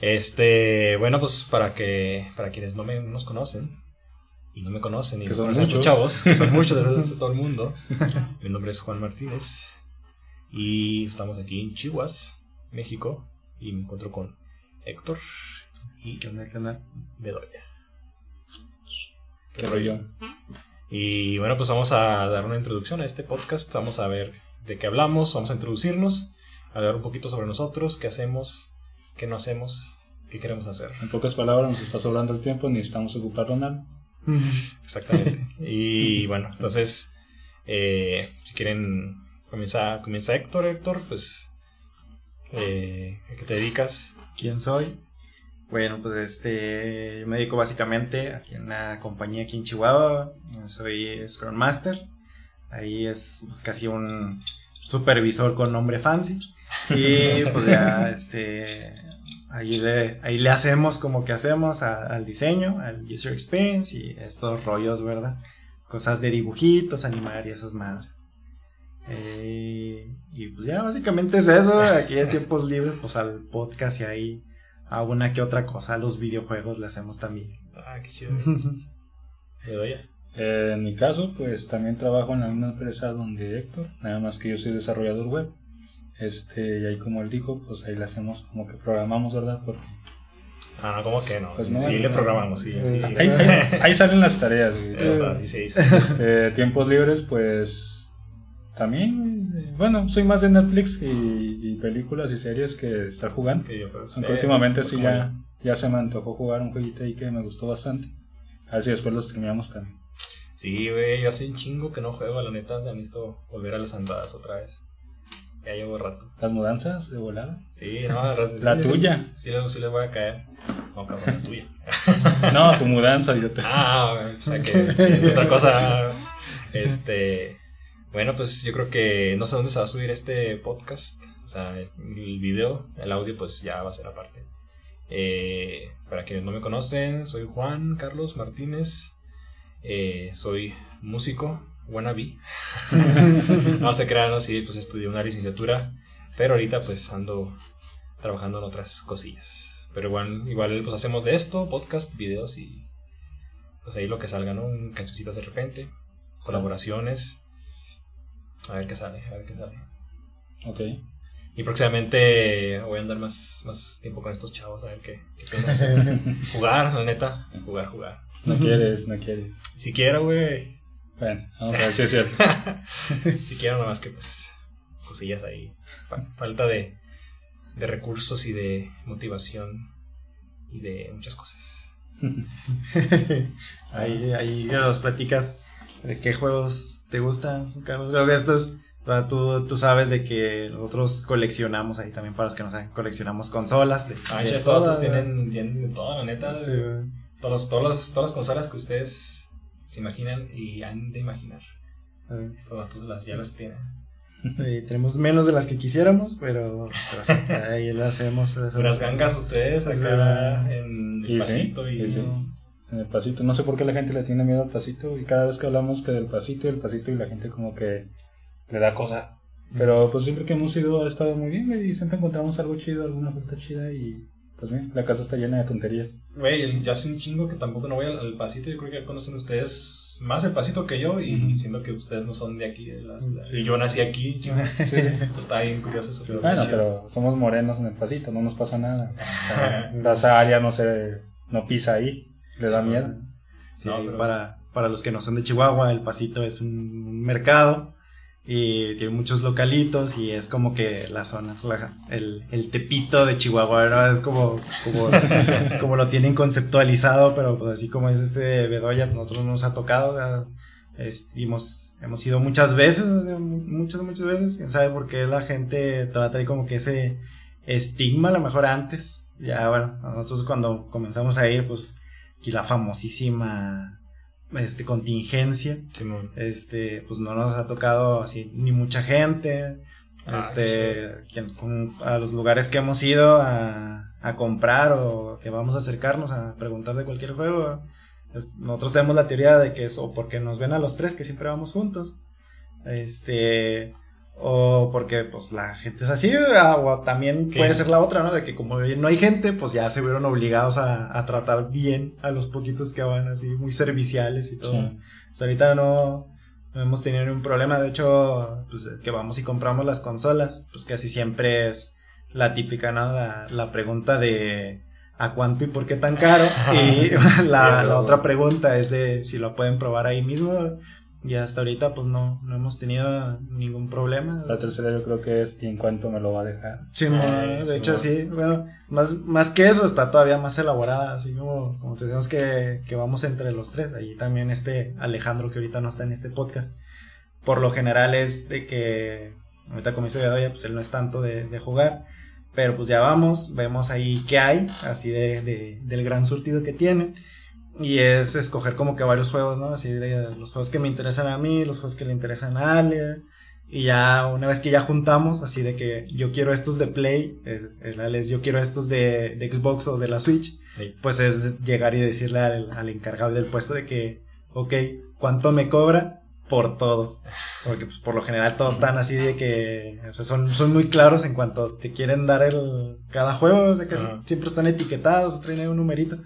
Este, bueno, pues para que para quienes no me, nos conocen y no me conocen y Que son muchos. chavos, que son muchos de, de todo el mundo. Mi nombre es Juan Martínez y estamos aquí en Chihuahua, México y me encuentro con Héctor y ¿Qué onda? ¿Qué onda? Bedoya. Qué rollo. Y bueno, pues vamos a dar una introducción a este podcast. Vamos a ver de qué hablamos, vamos a introducirnos, a hablar un poquito sobre nosotros, qué hacemos, qué no hacemos, qué queremos hacer. En pocas palabras, nos está sobrando el tiempo, necesitamos ocuparlo en algo. Exactamente. Y bueno, entonces, eh, si quieren, comienza, comienza Héctor, Héctor, pues, eh, ¿a qué te dedicas? ¿Quién soy? Bueno, pues este, yo me dedico básicamente aquí en una compañía aquí en Chihuahua. Soy Scrum Master. Ahí es pues, casi un supervisor con nombre fancy. Y pues ya, este, ahí le, ahí le hacemos como que hacemos a- al diseño, al user experience y estos rollos, ¿verdad? Cosas de dibujitos, animar y esas madres. Eh, y pues ya básicamente es eso. Aquí en tiempos libres, pues al podcast y ahí a una que otra cosa, a los videojuegos le hacemos también. Ah, qué chido. Eh, en mi caso, pues también trabajo en la misma empresa donde Héctor, nada más que yo soy desarrollador web. Este, y ahí como él dijo, pues ahí le hacemos como que programamos, ¿verdad? Porque Ah, ¿cómo que no? Pues no, sí, no, le programamos, sí, sí. ahí, ahí- ahí salen las tareas. güey. Sí se. Eh, tiempos libres, pues también, bueno, soy más de Netflix y, y películas y series que estar jugando. Que yo, pues, Aunque últimamente pues, sí como ya, ya se me antojó jugar un jueguito ahí que me gustó bastante. A ver si después lo streameamos también. Sí, güey, yo hace un chingo que no juego, la neta, ya necesito volver a las andadas otra vez. Ya llevo rato. Las mudanzas de volada. Sí, no, rato- La sí, tuya. Sí, sí, sí les voy a caer. No, cabrón, la tuya. No, tu mudanza, yo te... Ah, o sea que, que otra cosa. Este. Bueno, pues yo creo que no sé dónde se va a subir este podcast. O sea, el video, el audio, pues ya va a ser aparte. Eh, para quienes no me conocen, soy Juan Carlos Martínez. Eh, soy músico, wannabe. no se crean, no, sí, pues estudié una licenciatura. Pero ahorita pues ando trabajando en otras cosillas. Pero igual, igual pues hacemos de esto, podcast, videos y pues ahí lo que salga, ¿no? Cancioncitas de repente, colaboraciones. A ver qué sale, a ver qué sale. Ok. Y próximamente voy a andar más, más tiempo con estos chavos, a ver qué, qué. Jugar, la neta, jugar, jugar. No quieres, no quieres. Si quiero, güey. Bueno, vamos a ver si es cierto. Si quiero, nada más que pues cosillas ahí. Fa- falta de, de recursos y de motivación y de muchas cosas. ahí, ahí nos platicas de qué juegos te gustan, Carlos. Creo que esto es, o sea, tú, tú sabes de que nosotros coleccionamos ahí también para los que no saben, coleccionamos consolas. De, Ay, de todos todas, tienen, tienen de todo, la neta. Sí. Todos todos los- todas las consolas que ustedes se imaginan y han de imaginar. Estos datos las, ya las tienen. eh, tenemos menos de las que quisiéramos, pero, pero sí, ahí lo hacemos. Unas gangas ustedes acá en el pasito y... En el pasito. No sé por qué la gente le tiene miedo al pasito. Y cada vez que hablamos que del pasito y el pasito y la gente como que le da cosa. Pero pues siempre que hemos ido ha estado muy bien güey, y siempre encontramos algo chido, alguna fruta chida y pues bien, la casa está llena de tonterías. Güey, ya hace un chingo que tampoco no voy al, al pasito. Yo creo que ya conocen ustedes más el pasito que yo. Y siendo que ustedes no son de aquí. De las, de- Sí. Yo nací aquí. Sí, sí. Entonces está bien curioso eso. pero Bueno, chido. pero somos morenos en el pasito, no nos pasa nada. Esa área no se no pisa ahí, le da miedo. Sí, No, para, para los que no son de Chihuahua, el Pasito es un mercado y tiene muchos localitos y es como que la zona, la- el, el tepito de Chihuahua. Es como, como, como lo tienen conceptualizado, pero pues así como es este de Bedoya, pues nosotros nos ha tocado, ¿verdad? Es- y hemos, hemos ido muchas veces, o sea, mu- muchas, muchas veces, quién sabe por qué la gente todavía trae como que ese estigma, a lo mejor antes, ya bueno, nosotros cuando comenzamos a ir, pues aquí la famosísima este contingencia. Simón. este pues no nos ha tocado así ni mucha gente. Ah, este quien- a los lugares que hemos ido a, a comprar o que vamos a acercarnos a preguntar de cualquier juego es- nosotros tenemos la teoría de que es o porque nos ven a los tres que siempre vamos juntos este o porque pues la gente es así, o también ¿Qué puede es? ser la otra, ¿no? De que como no hay gente, pues ya se vieron obligados a, a tratar bien a los poquitos que van así, muy serviciales y todo. Sí. Pues ahorita no, no hemos tenido ningún problema, de hecho, pues que vamos y compramos las consolas, pues casi siempre es la típica, ¿no? La, la pregunta de ¿a cuánto y por qué tan caro? Y la, Sí, la pero- otra pregunta es de si lo pueden probar ahí mismo. Y hasta ahorita pues no, no hemos tenido ningún problema. La tercera yo creo que es ¿y en cuánto me lo va a dejar? Sí, Eh, de sí, hecho sí, bueno, más, más que eso está todavía más elaborada, así como, como te decimos que, que vamos entre los tres, ahí también este Alejandro que ahorita no está en este podcast, por lo general es de que, ahorita como dice Bedoya, pues él no es tanto de, de jugar, pero pues ya vamos, vemos ahí qué hay, así de, de- del gran surtido que tienen, y es escoger como que varios juegos, ¿no? Así de los juegos que me interesan a mí, los juegos que le interesan a Ale, y ya una vez que ya juntamos, así de que yo quiero estos de Play, es, es yo quiero estos de, de Xbox o de la Switch, Sí. pues es llegar y decirle al, al encargado del puesto de que, ok, ¿cuánto me cobra? Por todos. Porque pues por lo general todos están así de que o sea, son, son muy claros en cuanto te quieren dar el cada juego, o sea que siempre están etiquetados, traen ahí un numerito.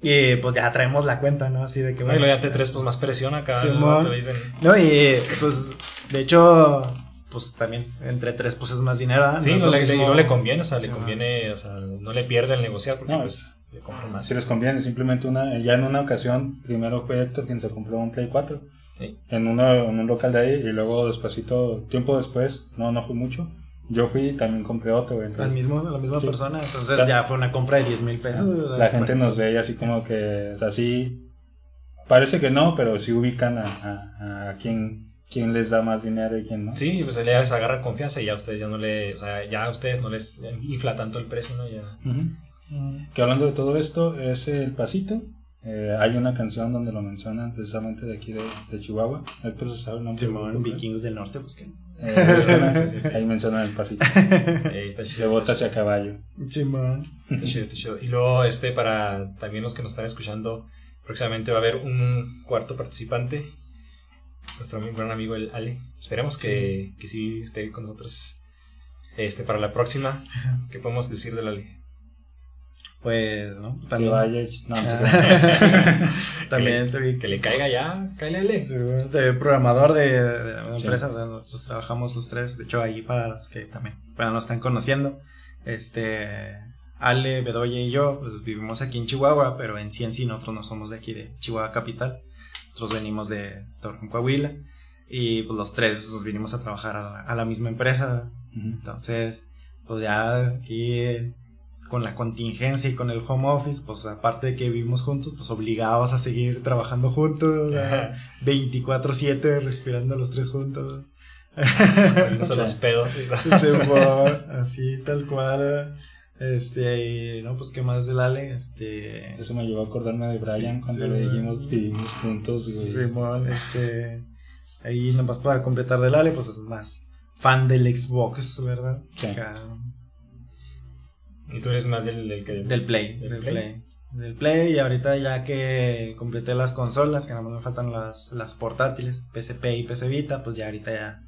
Y pues ya traemos la cuenta, ¿no? Así de que Y luego ya te traes pues más presión acá. Simón. ¿no? Te dicen, No, y pues, de hecho, pues también entre tres, pues es más dinero. ¿ah? Sí, No no le, mismo- no le conviene, o sea, le Sí, conviene, o sea, no le pierde el negociar porque No. pues le más. Si les conviene, simplemente una, ya en una ocasión, primero fue Héctor quien se compró un Play 4 Sí. en, uno, en un local de ahí y luego despacito, tiempo después, no, no fui mucho, yo fui y también compré otro, güey, Al entonces mismo, a la misma Sí. persona. Entonces ya fue una compra de 10 mil pesos. la gente nos ve y así como que, o sea, sí, parece que no, pero sí ubican a, a, a quién, quién les da más dinero y quién no. Sí, pues ya les agarra confianza y ya a ustedes ya no le, o sea, ya a ustedes no les infla tanto el precio, ¿no? Ya. Ujú. Mm. Que hablando de todo esto, es el pasito. Eh, hay una canción donde lo mencionan precisamente de aquí de, de Chihuahua. Héctor se sabe el nombre. Simón, vikingos del norte, pues que. Eh, Sí, sí, sí. Ahí mencionan el pasito. Eh, está chido, De está botas y a caballo. Simón. Está chido, está chido. Y luego, este, para también los que nos están escuchando, próximamente va a haber un cuarto participante, nuestro gran amigo el Ale. Esperemos que, que sí esté con nosotros este, para la próxima. ¿Qué podemos decir del Ale? Pues, ¿no? Que También. vaya. No, También te vi Que le caiga ya, cállale Ale. de programador de, de una Sí. empresa, nosotros trabajamos los tres, de hecho ahí para los que también para nos están conociendo, este Ale, Bedoya y yo pues, vivimos aquí en Chihuahua, pero en sí en sí nosotros no somos de aquí de Chihuahua capital, nosotros venimos de Torreón, Coahuila y pues los tres nos vinimos a trabajar a la, a la misma empresa, entonces pues ya aquí con la contingencia y con el home office, pues aparte de que vivimos juntos, pues obligados a seguir trabajando juntos, o sea, 24/7 respirando los tres juntos. Los pedos. Se así tal cual. Este, no, pues qué más del Ale, este Eso me llevó a acordarme de Brian Sí, cuando sí, le dijimos vivimos juntos. güey. Simón, este ahí nomás para completar del Ale, pues es más fan del Xbox, ¿verdad? Sí. Acá, Y tú eres más del, del que... del Play, ¿Del del Play? Play. Del Play y ahorita ya que completé las consolas, que nada más me faltan las, las portátiles, PSP y PC Vita, pues ya ahorita ya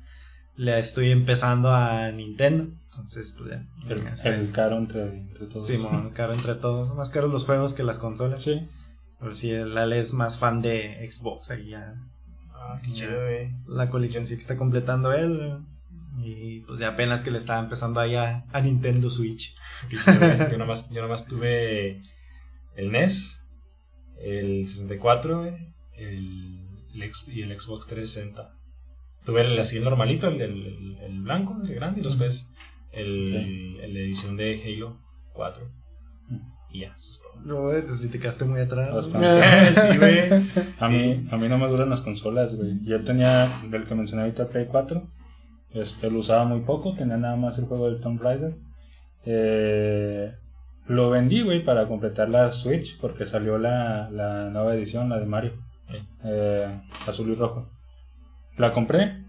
le estoy empezando a Nintendo. Entonces, pues ya. El, el caro entre, entre todos. Simón, caro entre todos. Más caros los juegos que las consolas. Sí. Pero sí, el Ale es más fan de Xbox. Ahí ya Ah, qué chido, la colección sí que está completando él. Y pues ya apenas que le estaba empezando ahí a, a Nintendo Switch. Yo nomás, yo nomás tuve el NES, el 64, güey, el, el y el Xbox 360. Tuve el así el normalito, el, el, el blanco, el grande, y después el, Sí. el de edición de Halo 4. Y ya, eso es todo. No, güey, si te quedaste muy atrás. Bastante. sí, güey. A, Sí. mí, a mí no me duran las consolas, güey. Yo tenía, del que mencioné ahorita, Play 4. Este, lo usaba muy poco, tenía nada más el juego del Tomb Raider. Eh, lo vendí, güey, para completar la Switch, porque salió la, la nueva edición, la de Mario. Sí. Eh, azul y rojo. La compré,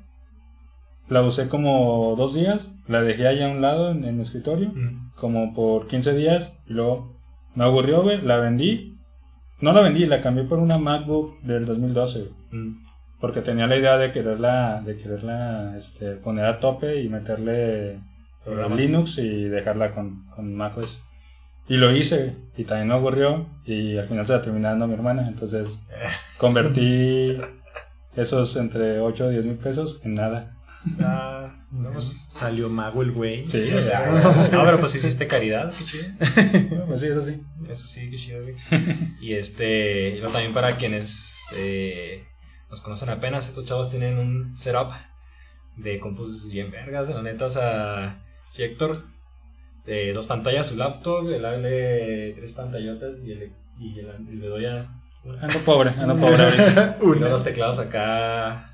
la usé como dos días, la dejé allá a un lado en, en mi escritorio, Mm. como por 15 días, y luego me aburrió, güey, la vendí. No la vendí, la cambié por una MacBook del 2012, güey. Mm. Porque tenía la idea de quererla, de quererla este, poner a tope y meterle eh, Programas. Linux y dejarla con, con macOS. Y lo hice, y también me aburrió, y al final se la terminé dando a mi hermana, entonces convertí esos entre 8 o 10 mil pesos en nada. Ah, no, pues, Salió mago el güey. Sí, o sea, no, pero pues hiciste caridad, qué chido. bueno, pues sí, eso sí. Eso sí, qué chido, güey. Y este, también para quienes eh, nos conocen apenas, estos chavos tienen un setup de compus bien vergas, la neta, o sea, Héctor, de dos pantallas, su laptop, el Ale, tres pantallotas y el, y el, el Bedoya, una. Ando pobre, ando pobre ahorita. Y luego los teclados acá.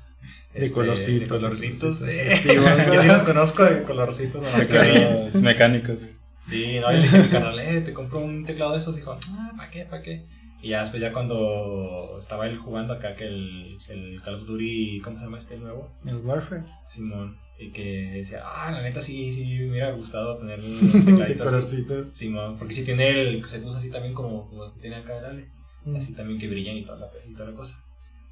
De este, colorcitos. De colorcitos. Sí, eh. sí, Yo sí los conozco de colorcitos. Los mecánicos. Sí, no, yo le dije a mi carnal, eh, te compro un teclado de esos. Dijo, ah, ¿para qué? ¿Para qué? Y ya después, ya cuando estaba él jugando acá, que el, el Call of Duty, ¿cómo se llama este nuevo? El Warfare. Simón. Y que decía, ah, la neta sí, sí, me hubiera gustado tener un tecladito. Simón, porque si tiene el, se puso así también como, como tiene acá el Ale. Mm. Así también que brillan y toda, la, y toda la cosa.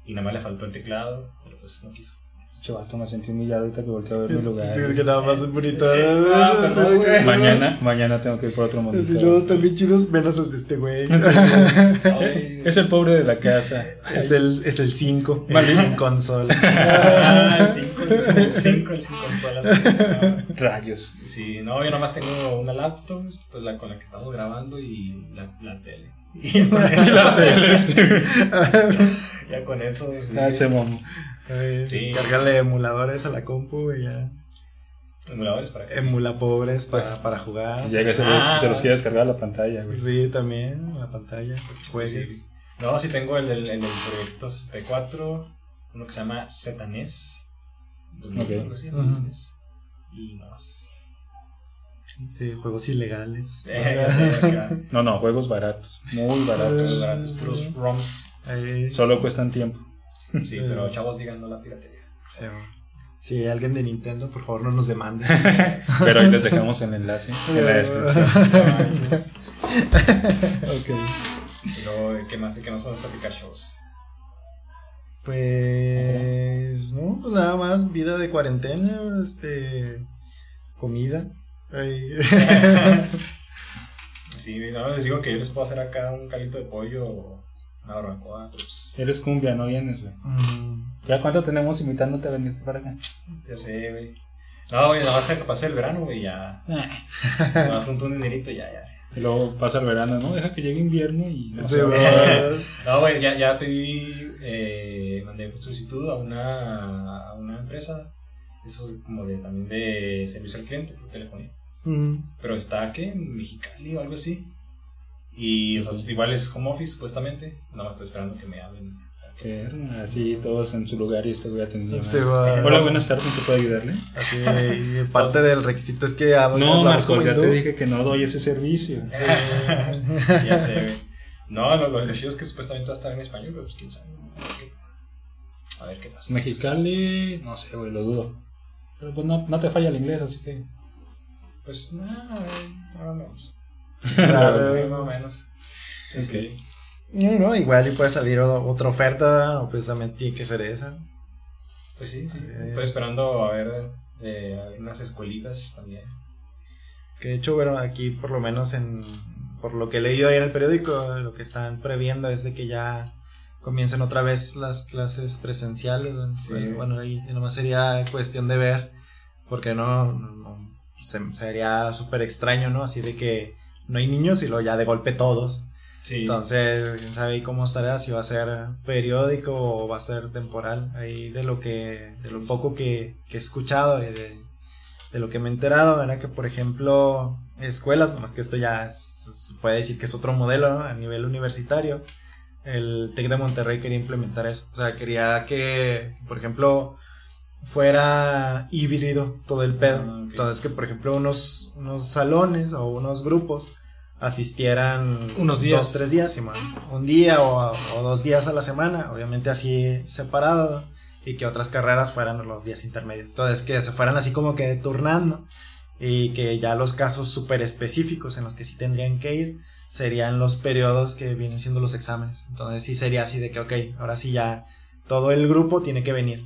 Y nada más le faltó el teclado, pero pues no quiso. Chavato, me sentí humillado ahorita que volteé a ver mi lugar. Sí, es que nada más es bonito. Eh, ah. Mañana, mañana tengo que ir por otro monitor. todos están bien chidos, menos el de este güey. Es el pobre de la casa. Es el, es el 5, el Maldito. sin consola. Ah, el 5, el 5, el 5 consolas. Rayos. Sí, no, yo nomás tengo una laptop, pues la con la que estamos grabando y la, la tele. Y ya con eso, La tele. ya con eso, sí. Ah. Descargarle emuladores a la compu y ya. emuladores para que. Emula pobres para, para jugar. Llega y se, Ah. los, se los quiere descargar a la pantalla, güey. Sí, también, la pantalla. Juegues. Sí. No, sí tengo el del el del proyecto 64, uno que se llama ZNES. Ok. Algo así, Ujú. ZNES. Y nada más. Sí, juegos ilegales. Eh. No, no, juegos baratos. Muy baratos. Los baratos, puros ROMs. Solo cuestan tiempo. Sí, pero chavos digan no la piratería. sí, Si hay alguien de Nintendo, por favor no nos demande. Pero ahí les dejamos el enlace en la descripción. Ok. y luego, ¿qué más? ¿De qué nos podemos platicar, chavos? Pues no, pues nada más vida de cuarentena, este comida. Sí, no, les digo que yo les puedo hacer acá un calito de pollo una barbacoa, pues Eres cumbia, no vienes, güey. Mm, ¿Ya cuánto tenemos invitándote a venirte para acá? ya sé, güey. No, güey, nada más que pase el verano, güey, ya. Nada más junto un dinerito, ya, ya. Y luego pasa el verano, ¿no? Deja que llegue invierno y... No, sí. No, güey, ya, ya pedí, eh, mandé solicitud a una, a una empresa, eso es como de, también de servicio al cliente por telefonía. Mm, Pero está, ¿qué? En Mexicali o algo así. Y, o sea, igual es home office, supuestamente. Nada más estoy esperando que me hablen. que Así todos en su lugar y este güey atendiendo. se va. Hola, buenas tardes, ¿en qué puedo ayudarle? Así, parte del requisito es que hagas No, Marcos, ya te dije que no doy ese servicio. Sí. ya sé, güey. No, lo, lo, chido es que supuestamente va a estar en español, pero pues quién sabe. A ver qué, a pasa. Mexicali, no sé, güey, lo dudo. Pero pues no, no te falla el inglés, así que... Pues, no, eh, ahora menos. Claro. Más o menos. Ok. No, no, igual y puede salir otra oferta, o precisamente tiene que ser esa. Pues sí, sí. Eh. Estoy esperando a ver eh, algunas escuelitas también. Que de hecho, bueno, aquí por lo menos en por lo que he leído ahí en el periódico, lo que están previendo es de que ya comiencen otra vez las clases presenciales. Sí. Bueno, Bueno, ahí nomás sería cuestión de ver, porque no, no- no- se, sería súper extraño, ¿no? Así de que no hay niños y luego ya de golpe todos. Sí. Entonces, quién sabe ahí cómo estará, si va a ser periódico o va a ser temporal. Ahí de lo que, de lo poco que, que he escuchado y de, de lo que me he enterado, era que por ejemplo, escuelas, nomás que esto ya es- se puede decir que es otro modelo ¿no? a nivel universitario. El TEC de Monterrey quería implementar eso. O sea, quería que, por ejemplo, fuera híbrido todo el pedo. Ah. Entonces, que por ejemplo, unos, unos salones o unos grupos asistieran Unos días. dos, tres días, Simón. un día o, o dos días a la semana, obviamente así separado, y que otras carreras fueran los días intermedios. Entonces, que se fueran así como que turnando, y que ya los casos súper específicos en los que sí tendrían que ir serían los periodos que vienen siendo los exámenes. Entonces, sí sería así de que, ok, ahora sí ya todo el grupo tiene que venir.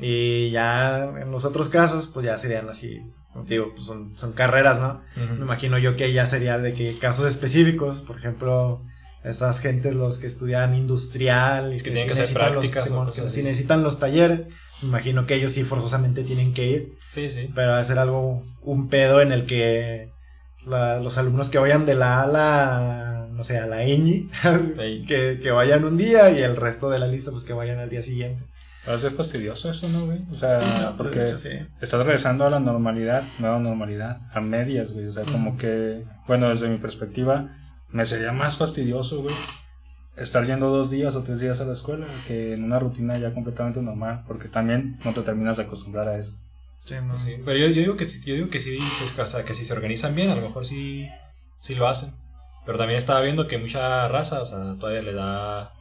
Y ya en los otros casos, pues ya serían así, como te digo, pues son, son carreras, ¿no? Me imagino yo que ya sería de que casos específicos, por ejemplo, esas gentes, los que estudian industrial y que, tienen que hacer prácticas, los, que si necesitan los talleres, me imagino que ellos sí forzosamente tienen que ir. Sí, sí. Pero hacer algo, un pedo en el que los alumnos que vayan de la A a la, no sé, a la ñ, que, que, vayan un día y el resto de la lista pues que vayan al día siguiente. Va a ser fastidioso eso, ¿no, güey? O sea, porque estás regresando a la normalidad, nueva normalidad, a medias, güey. O sea, como que, bueno, desde mi perspectiva, me sería más fastidioso, güey, estar yendo dos días o tres días a la escuela que en una rutina ya completamente normal, porque también no te terminas de acostumbrar a eso. Sí, Pero yo, digo que, yo digo que sí, que si se organizan bien, a lo mejor sí, sí lo hacen. Pero también estaba viendo que mucha raza, o sea, todavía le da...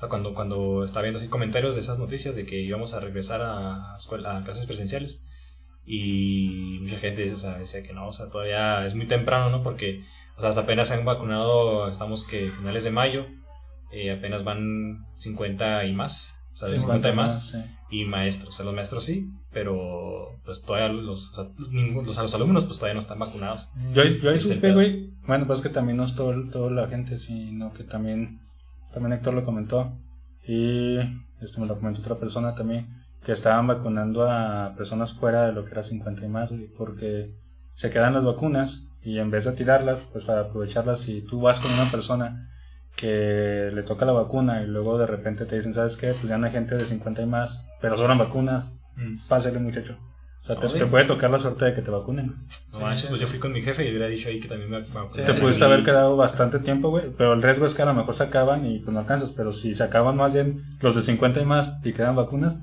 O sea, cuando, cuando estaba viendo así comentarios de esas noticias de que íbamos a regresar a, escuela, a clases presenciales, y mucha gente o sea, decía que no, o sea, todavía es muy temprano, ¿no? Porque, o sea, hasta apenas se han vacunado, estamos que finales de mayo, eh, apenas van 50 y más, o sea, de 50, y más, y maestros, o sea, los maestros sí, pero pues todavía los, o los, los, alumnos pues todavía no están vacunados. Yo, yo ahí supe, güey, bueno, pues que también no es todo, toda la gente, sino que también, también Héctor lo comentó, y esto me lo comentó otra persona también, que estaban vacunando a personas fuera de lo que era 50 y más, porque se quedan las vacunas y en vez de tirarlas, pues para aprovecharlas, si tú vas con una persona que le toca la vacuna y luego de repente te dicen, ¿sabes qué? Pues ya no hay gente de 50 y más, pero sobran vacunas, mm. pásale muchacho. O sea, te, puede tocar la suerte de que te vacunen. No manches, pues yo fui con mi jefe y hubiera dicho ahí que también me vacunaron. te pudiste haber quedado bastante tiempo, güey, pero el riesgo es que a lo mejor se acaban y pues no alcanzas, pero si se acaban más bien los de 50 y más y quedan vacunas,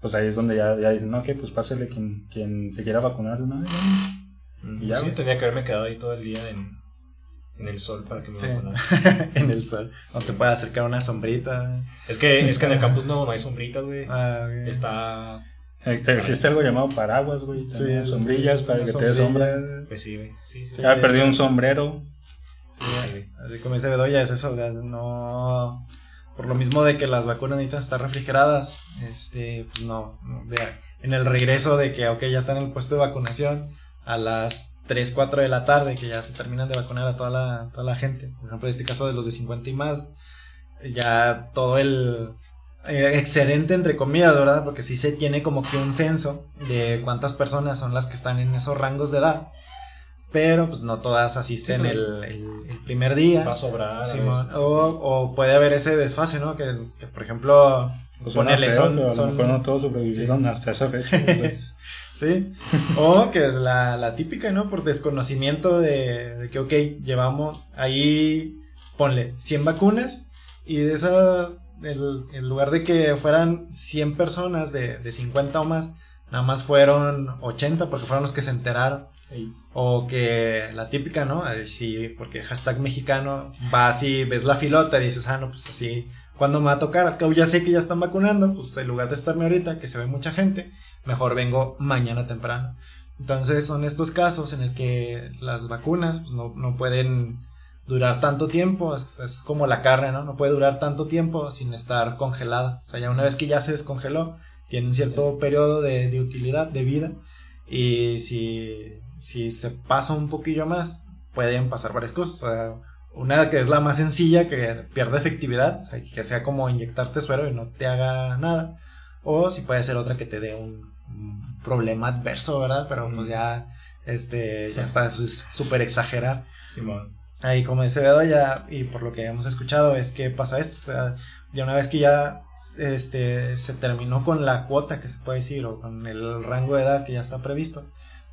pues ahí es donde ya, ya dicen, no, que pues pásale quien, quien se quiera vacunar. ¿no? Y ya, sí, tenía que haberme quedado ahí todo el día en, en el sol para que me sí. en el sol. No te puede acercar una sombrita. Es que, es que en el campus no, no hay sombritas, güey. Ah, Está. Eh, existe algo llamado paraguas, güey. Sí, sombrillas para que te dé sombra. Pues sí, güey. Sí, sí, ha perdido un sombrero. Sí, sí. Así como dice Bedoya, es eso. no. Por lo mismo de que las vacunas necesitan estar refrigeradas. Este, pues no. en el regreso de que, ok, ya está en el puesto de vacunación. A las 3, 4 de la tarde, que ya se terminan de vacunar a toda la, toda la gente. Por ejemplo, en este caso de los de 50 y más, ya todo el eh, excedente, entre comillas, ¿verdad? Porque sí se tiene como que un censo de cuántas personas son las que están en esos rangos de edad. Pero pues no todas asisten el, el, primer día. Va a sobrar. o, o, puede haber ese desfase, ¿no? Que, por ejemplo, pues ponerle son, son... no todos sobrevivieron hasta esa fecha. Sí. O que la, la típica, ¿no? Por desconocimiento de, de, que, ok, llevamos ahí, ponle 100 vacunas y de esa, el, en lugar de que fueran 100 personas de, de 50 o más, nada más fueron 80 porque fueron los que se enteraron. O que la típica, ¿no? Sí, porque hashtag mexicano, va así, ves la filota y dices, ah, no, pues así, ¿cuándo me va a tocar? ya sé que ya están vacunando, pues en lugar de estarme ahorita, que se ve mucha gente, mejor vengo mañana temprano. Entonces son estos casos en el que las vacunas pues, no, pueden durar tanto tiempo, es, como la carne, ¿no? No puede durar tanto tiempo sin estar congelada. O sea, ya una vez que ya se descongeló, tiene un cierto periodo de, utilidad, de vida, y si, si se pasa un poquillo más, pueden pasar varias cosas. O sea, una que es la más sencilla, que pierde efectividad, o sea, que sea como inyectarte suero y no te haga nada. O si puede ser otra que te dé un, problema adverso, ¿verdad? Pero pues ya, este, ya está, eso es súper exagerar. Simón. Ahí, como dice Bedo, ya, y por lo que hemos escuchado, es que pasa esto. ya una vez que ya este, se terminó con la cuota que se puede decir, o con el rango de edad que ya está previsto,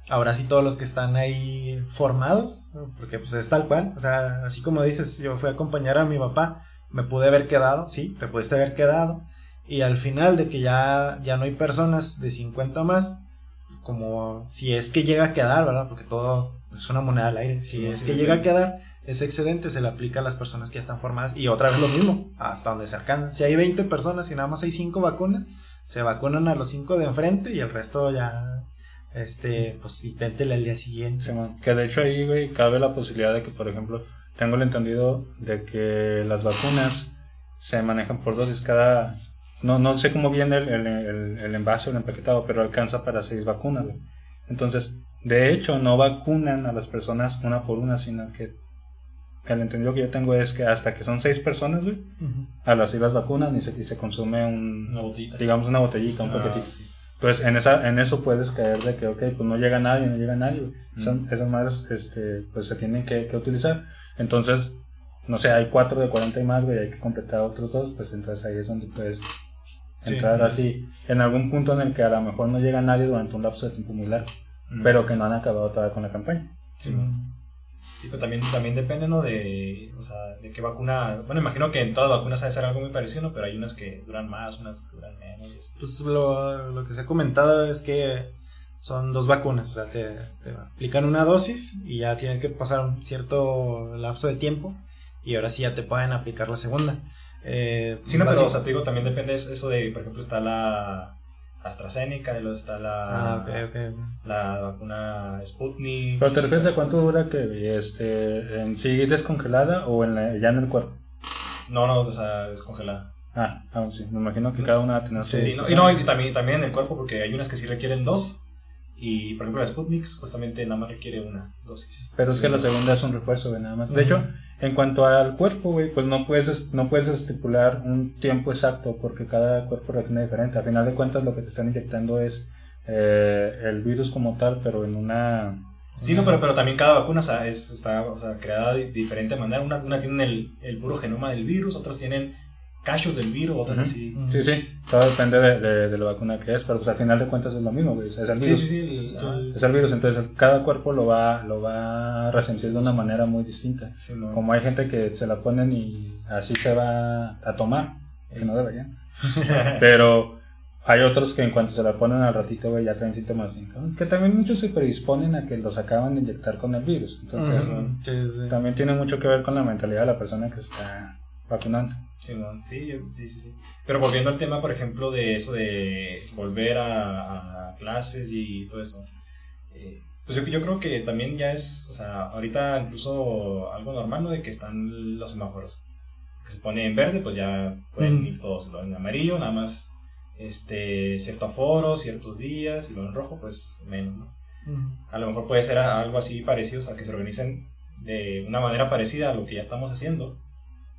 ahora sí todos los que están ahí formados, porque pues es tal cual, o sea, así como dices, yo fui a acompañar a mi papá, me pude haber quedado, sí, te pudiste haber quedado, y al final de que ya, ya no hay personas de 50 más, como si es que llega a quedar, ¿verdad? Porque todo es una moneda al aire. Si es que llega a quedar, ese excedente se le aplica a las personas que ya están formadas. Y otra vez lo mismo, hasta donde se alcanza. Si hay 20 personas y nada más hay 5 vacunas, se vacunan a los 5 de enfrente y el resto ya, este, pues inténtele al día siguiente. que de hecho ahí, güey, cabe la posibilidad de que, por ejemplo, tengo el entendido de que las vacunas se manejan por dosis. Cada no, no sé cómo viene el, el, envase o el empaquetado, pero alcanza para seis vacunas, güey. Entonces, de hecho, no vacunan a las personas una por una, sino que el entendido que yo tengo es que hasta que son seis personas, güey, a las sí las vacunan y se, y se consume un, Una botellita. digamos, una botellita, un Ah, paquetito. Pues en, esa, en eso puedes caer de que, ok, pues no llega nadie, no llega nadie. güey. Mm. Esas, esas madres, este, pues se tienen que, que utilizar. Entonces, no sé, hay cuatro de 40 y más, güey, hay que completar otros dos, pues entonces ahí es donde puedes entrar pues. así, en algún punto en el que a lo mejor no llega nadie durante un lapso de tiempo muy largo, pero que no han acabado todavía con la campaña. Sí, Sí, pero también, también depende, ¿no? De, o sea, de qué vacuna. Bueno, imagino que en todas las vacunas ha de ser algo muy parecido, ¿no? Pero hay unas que duran más, unas que duran menos. y así. Pues lo, lo que se ha comentado es que son dos vacunas, o sea, te, te aplican una dosis y ya tiene que pasar un cierto lapso de tiempo y ahora sí ya te pueden aplicar la segunda. Eh, Sí, no, pero, o sea, te digo, también depende eso de, por ejemplo, está la AstraZeneca, y luego está la, Ah, la vacuna Sputnik. Pero te refieres a cuánto dura que este, en sí descongelada o en la- ya en el cuerpo. No, no, o sea, descongelada. Ah, ah, sí, me imagino que cada una va a tener su... Sí, no, y no, y también, también en el cuerpo, porque hay unas que sí requieren dos. Y, por ejemplo, la Sputnik supuestamente nada más requiere una dosis. Pero es que la segunda es un refuerzo, güey, nada más. De hecho, en cuanto al cuerpo, güey, pues no puedes, no puedes estipular un tiempo exacto porque cada cuerpo reacciona diferente. A final de cuentas, lo que te están inyectando es eh, el virus como tal, pero en una... Sí, no, pero, pero también cada vacuna o sea, es, está o sea, creada de diferente manera. Una, una tiene el, el puro genoma del virus, otras tienen cachos del virus, otras Ujú. así. Sí, sí, todo depende de, de- de la vacuna que es, pero pues al final de cuentas es lo mismo, güey, es el Sí, virus. sí, sí. el- ah, Es el virus, entonces cada cuerpo lo va, lo va a resentir de una manera muy distinta. sí, no. Como hay gente que se la ponen y así se va a tomar, que no deberían. Pero hay otros que en cuanto se la ponen al ratito, güey, ya traen síntomas Que también muchos se predisponen a que los acaban de inyectar con el virus. Entonces, sí, sí. también tiene mucho que ver con la mentalidad de la persona que está vacunando. Sí, sí, sí, sí. Pero volviendo al tema, por ejemplo, de eso de volver a, a clases y todo eso. eh, pues yo, yo creo que también ya es, o sea, ahorita incluso algo normal, ¿no? De que están los semáforos. Que se pone en verde, pues ya pueden Mm. ir todos. Lo en amarillo, nada más este cierto aforo, ciertos días, y lo en rojo, pues menos, ¿no? Ujú. A lo mejor puede ser algo así parecido, o sea, que se organicen de una manera parecida a lo que ya estamos haciendo,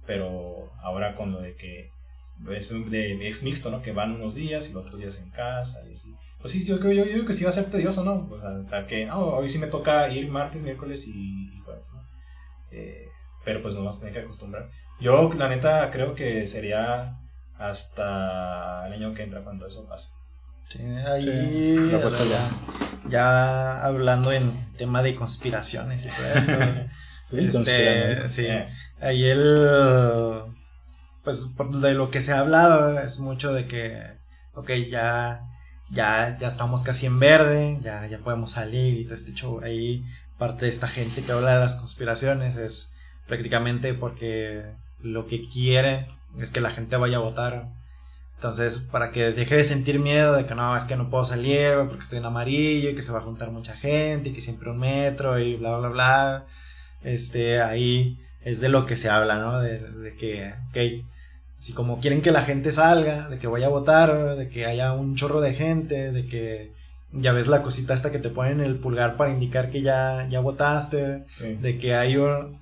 pero ahora con lo de que es de ex mixto, ¿no? Que van unos días y los otros días en casa y así. Pues sí, yo creo, yo, yo creo que sí va a ser tedioso, ¿no? O sea, hasta que, ah, hoy sí me toca ir martes, miércoles y, y jueves, ¿no? Eh, pero pues nos vamos a tener que acostumbrar. Yo, la neta, creo que sería hasta el año que entra cuando eso pase. Sí, ahí Sí, ya, ya hablando en tema de conspiraciones y todo esto. Sí, este, sí, Eh. Ahí el pues de lo que se ha hablado es mucho de que ok ya ya ya estamos casi en verde ya ya podemos salir y todo este show. Ahí parte de esta gente que habla de las conspiraciones es prácticamente porque lo que quieren es que la gente vaya a votar. Entonces para que deje de sentir miedo de que no es que no puedo salir porque estoy en amarillo y que se va a juntar mucha gente y que siempre un metro y bla bla bla este, ahí es de lo que se habla, ¿no? De, de que, ok, si como quieren que la gente salga, de que vaya a votar, de que haya un chorro de gente, de que ya ves la cosita esta que te ponen el pulgar para indicar que ya, ya votaste, Sí. de que hay un,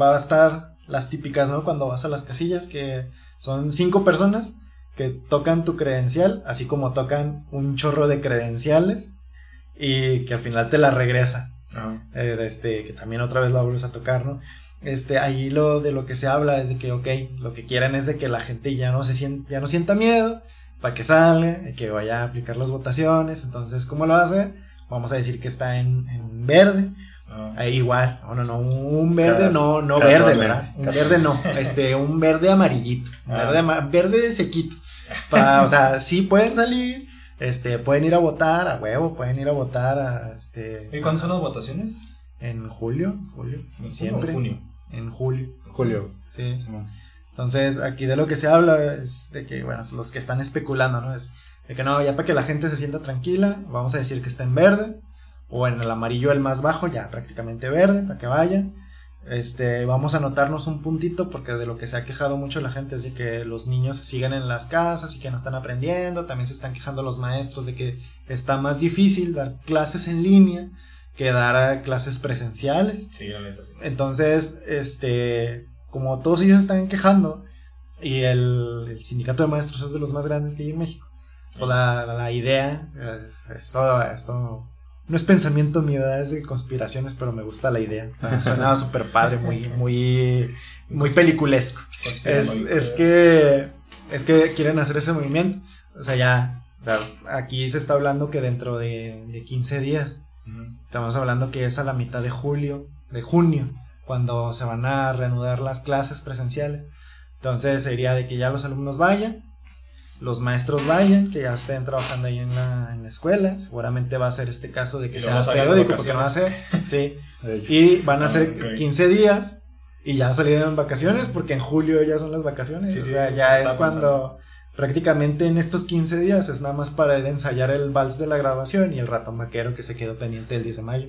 va a estar las típicas, ¿no? Cuando vas a las casillas, que son cinco personas que tocan tu credencial, así como tocan un chorro de credenciales y que al final te la regresa Ajá. eh, de este, que también otra vez la vuelves a tocar, ¿no? Este, ahí lo de lo que se habla es de que, ok, lo que quieren es de que la gente ya no se sienta, ya no sienta miedo, para que salga, y que vaya a aplicar las votaciones, entonces, ¿cómo lo va a hacer? Vamos a decir que está en, en verde, Ah. ahí igual, no, no, no, un verde no, no verde, ¿verdad? Un verde no, este, un verde amarillito, Ah. verde, verde sequito, Pa- o sea, sí pueden salir, este, pueden ir a votar, a huevo, pueden ir a votar, a, este, ¿Y cuándo son las votaciones? en julio, julio, ¿En siempre. o junio? En julio, Julio. sí. Entonces, aquí de lo que se habla es de que, bueno, los que están especulando, ¿no? Es de que no, ya para que la gente se sienta tranquila, vamos a decir que está en verde, o en el amarillo el más bajo, ya prácticamente verde, para que vayan. este, vamos a anotarnos un puntito porque de lo que se ha quejado mucho la gente es de que los niños siguen en las casas y que no están aprendiendo, también se están quejando los maestros de que está más difícil dar clases en línea que dar clases presenciales. Sí, la neta, sí. Entonces, este, como todos ellos están quejando y el, el sindicato de maestros es de los más grandes que hay en México, pues la, la idea es, es todo, es todo no es pensamiento mío, es de conspiraciones, pero me gusta la idea. Sonaba súper padre, muy, muy, muy peliculesco. Es, es que, es que quieren hacer ese movimiento. O sea, ya, o sea, aquí se está hablando que dentro de, de 15 días, estamos hablando que es a la mitad de julio, de junio, cuando se van a reanudar las clases presenciales. Entonces sería de que ya los alumnos vayan, los maestros vayan, que ya estén trabajando ahí en la, en la escuela. Seguramente va a ser este caso de que sea periódico, porque va a ser, sí. Y van a ser Ah, ok. 15 días y ya salieron en vacaciones, porque en julio ya son las vacaciones. Sí, o sí, sea, ya es cuando prácticamente en estos 15 días es nada más para ir a ensayar el vals de la graduación y el ratón vaquero que se quedó pendiente el 10 de mayo.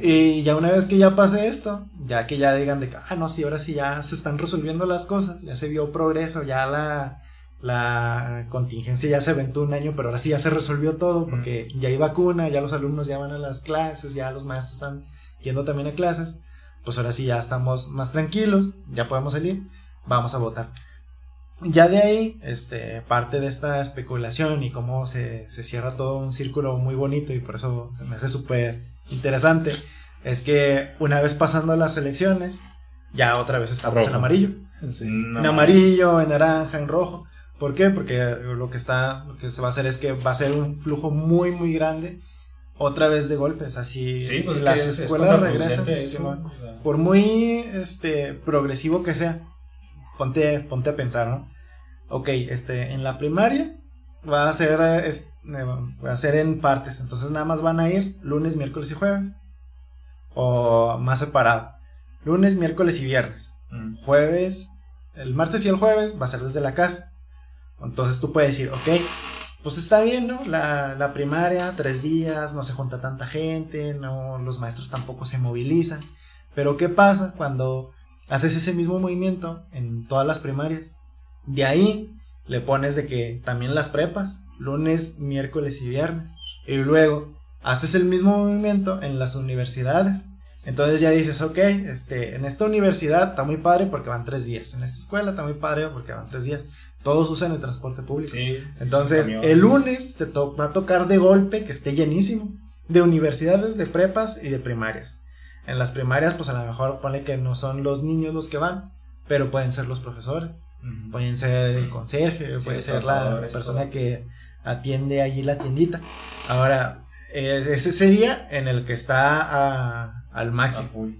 Y ya una vez que ya pase esto, ya que ya digan de que, ah, no, sí, ahora sí ya se están resolviendo las cosas, ya se vio progreso, ya la, la contingencia ya se aventó un año, pero ahora sí ya se resolvió todo, porque ya hay vacuna, ya los alumnos ya van a las clases, ya los maestros están yendo también a clases, pues ahora sí ya estamos más tranquilos, ya podemos salir, vamos a votar. Ya de ahí, este, parte de esta especulación y cómo se, se cierra todo un círculo muy bonito y por eso se me hace súper interesante, es que una vez pasando las elecciones, ya otra vez estamos Rojo. en amarillo. Sí. No, En amarillo, en naranja, en rojo. ¿Por qué? Porque lo que está, lo que se va a hacer es que va a ser un flujo muy, muy grande otra vez de golpes. Así, Sí, pues si es las que es- es escuelas regresan, contraproducente eso, Simón, o sea. por muy este progresivo que sea, ponte, ponte a pensar, ¿no? Ok, este, en la primaria va a ser eh, es- eh, va a ser en partes, entonces nada más van a ir lunes, miércoles y jueves. O más separado. Lunes, miércoles y viernes Mm. jueves, el martes y el jueves va a ser desde la casa. Entonces tú puedes decir, ok, pues está bien, ¿no? La, la primaria, tres días, no se junta tanta gente, no, los maestros tampoco se movilizan. Pero ¿qué pasa cuando haces ese mismo movimiento en todas las primarias? De ahí le pones de que también las prepas, lunes, miércoles y viernes. Y luego haces el mismo movimiento en las universidades. Entonces ya dices, ok, este, en esta universidad está muy padre porque van tres días. En esta escuela está muy padre porque van tres días. Todos usan el transporte público. Sí, Entonces, el lunes te va a tocar de golpe que esté llenísimo. De universidades, de prepas y de primarias. En las primarias, pues a lo mejor pone que no son los niños los que van, pero pueden ser los profesores. Pueden ser el conserje, Sí, puede ser la persona todo. que atiende allí la tiendita. Ahora, es, es ese día en el que está a- al máximo.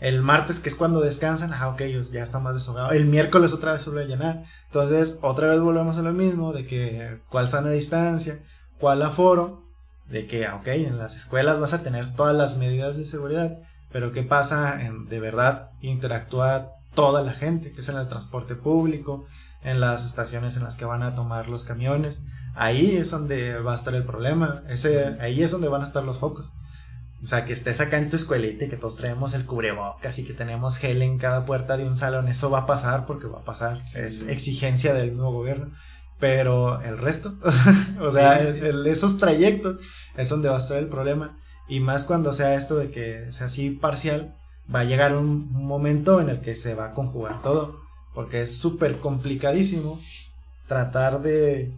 El martes, que es cuando descansan, ah, ok, ellos ya están más desahogados. El miércoles otra vez se vuelve a llenar. Entonces, otra vez volvemos a lo mismo, de que cuál sana distancia, cuál aforo, de que, ah, ok, en las escuelas vas a tener todas las medidas de seguridad, pero ¿qué pasa en de verdad interactúa toda la gente, que es en el transporte público, en las estaciones en las que van a tomar los camiones? Ahí es donde va a estar el problema, ese, ahí es donde van a estar los focos. O sea, que estés acá en tu escuelita y que todos traemos el cubrebocas y que tenemos gel en cada puerta de un salón, eso va a pasar porque va a pasar. Sí. Es exigencia del nuevo gobierno. Pero el resto, o sea, Sí, sí. el- esos trayectos es donde va a estar el problema. Y más cuando sea esto de que sea así parcial, va a llegar un momento en el que se va a conjugar todo. Porque es súper complicadísimo tratar de,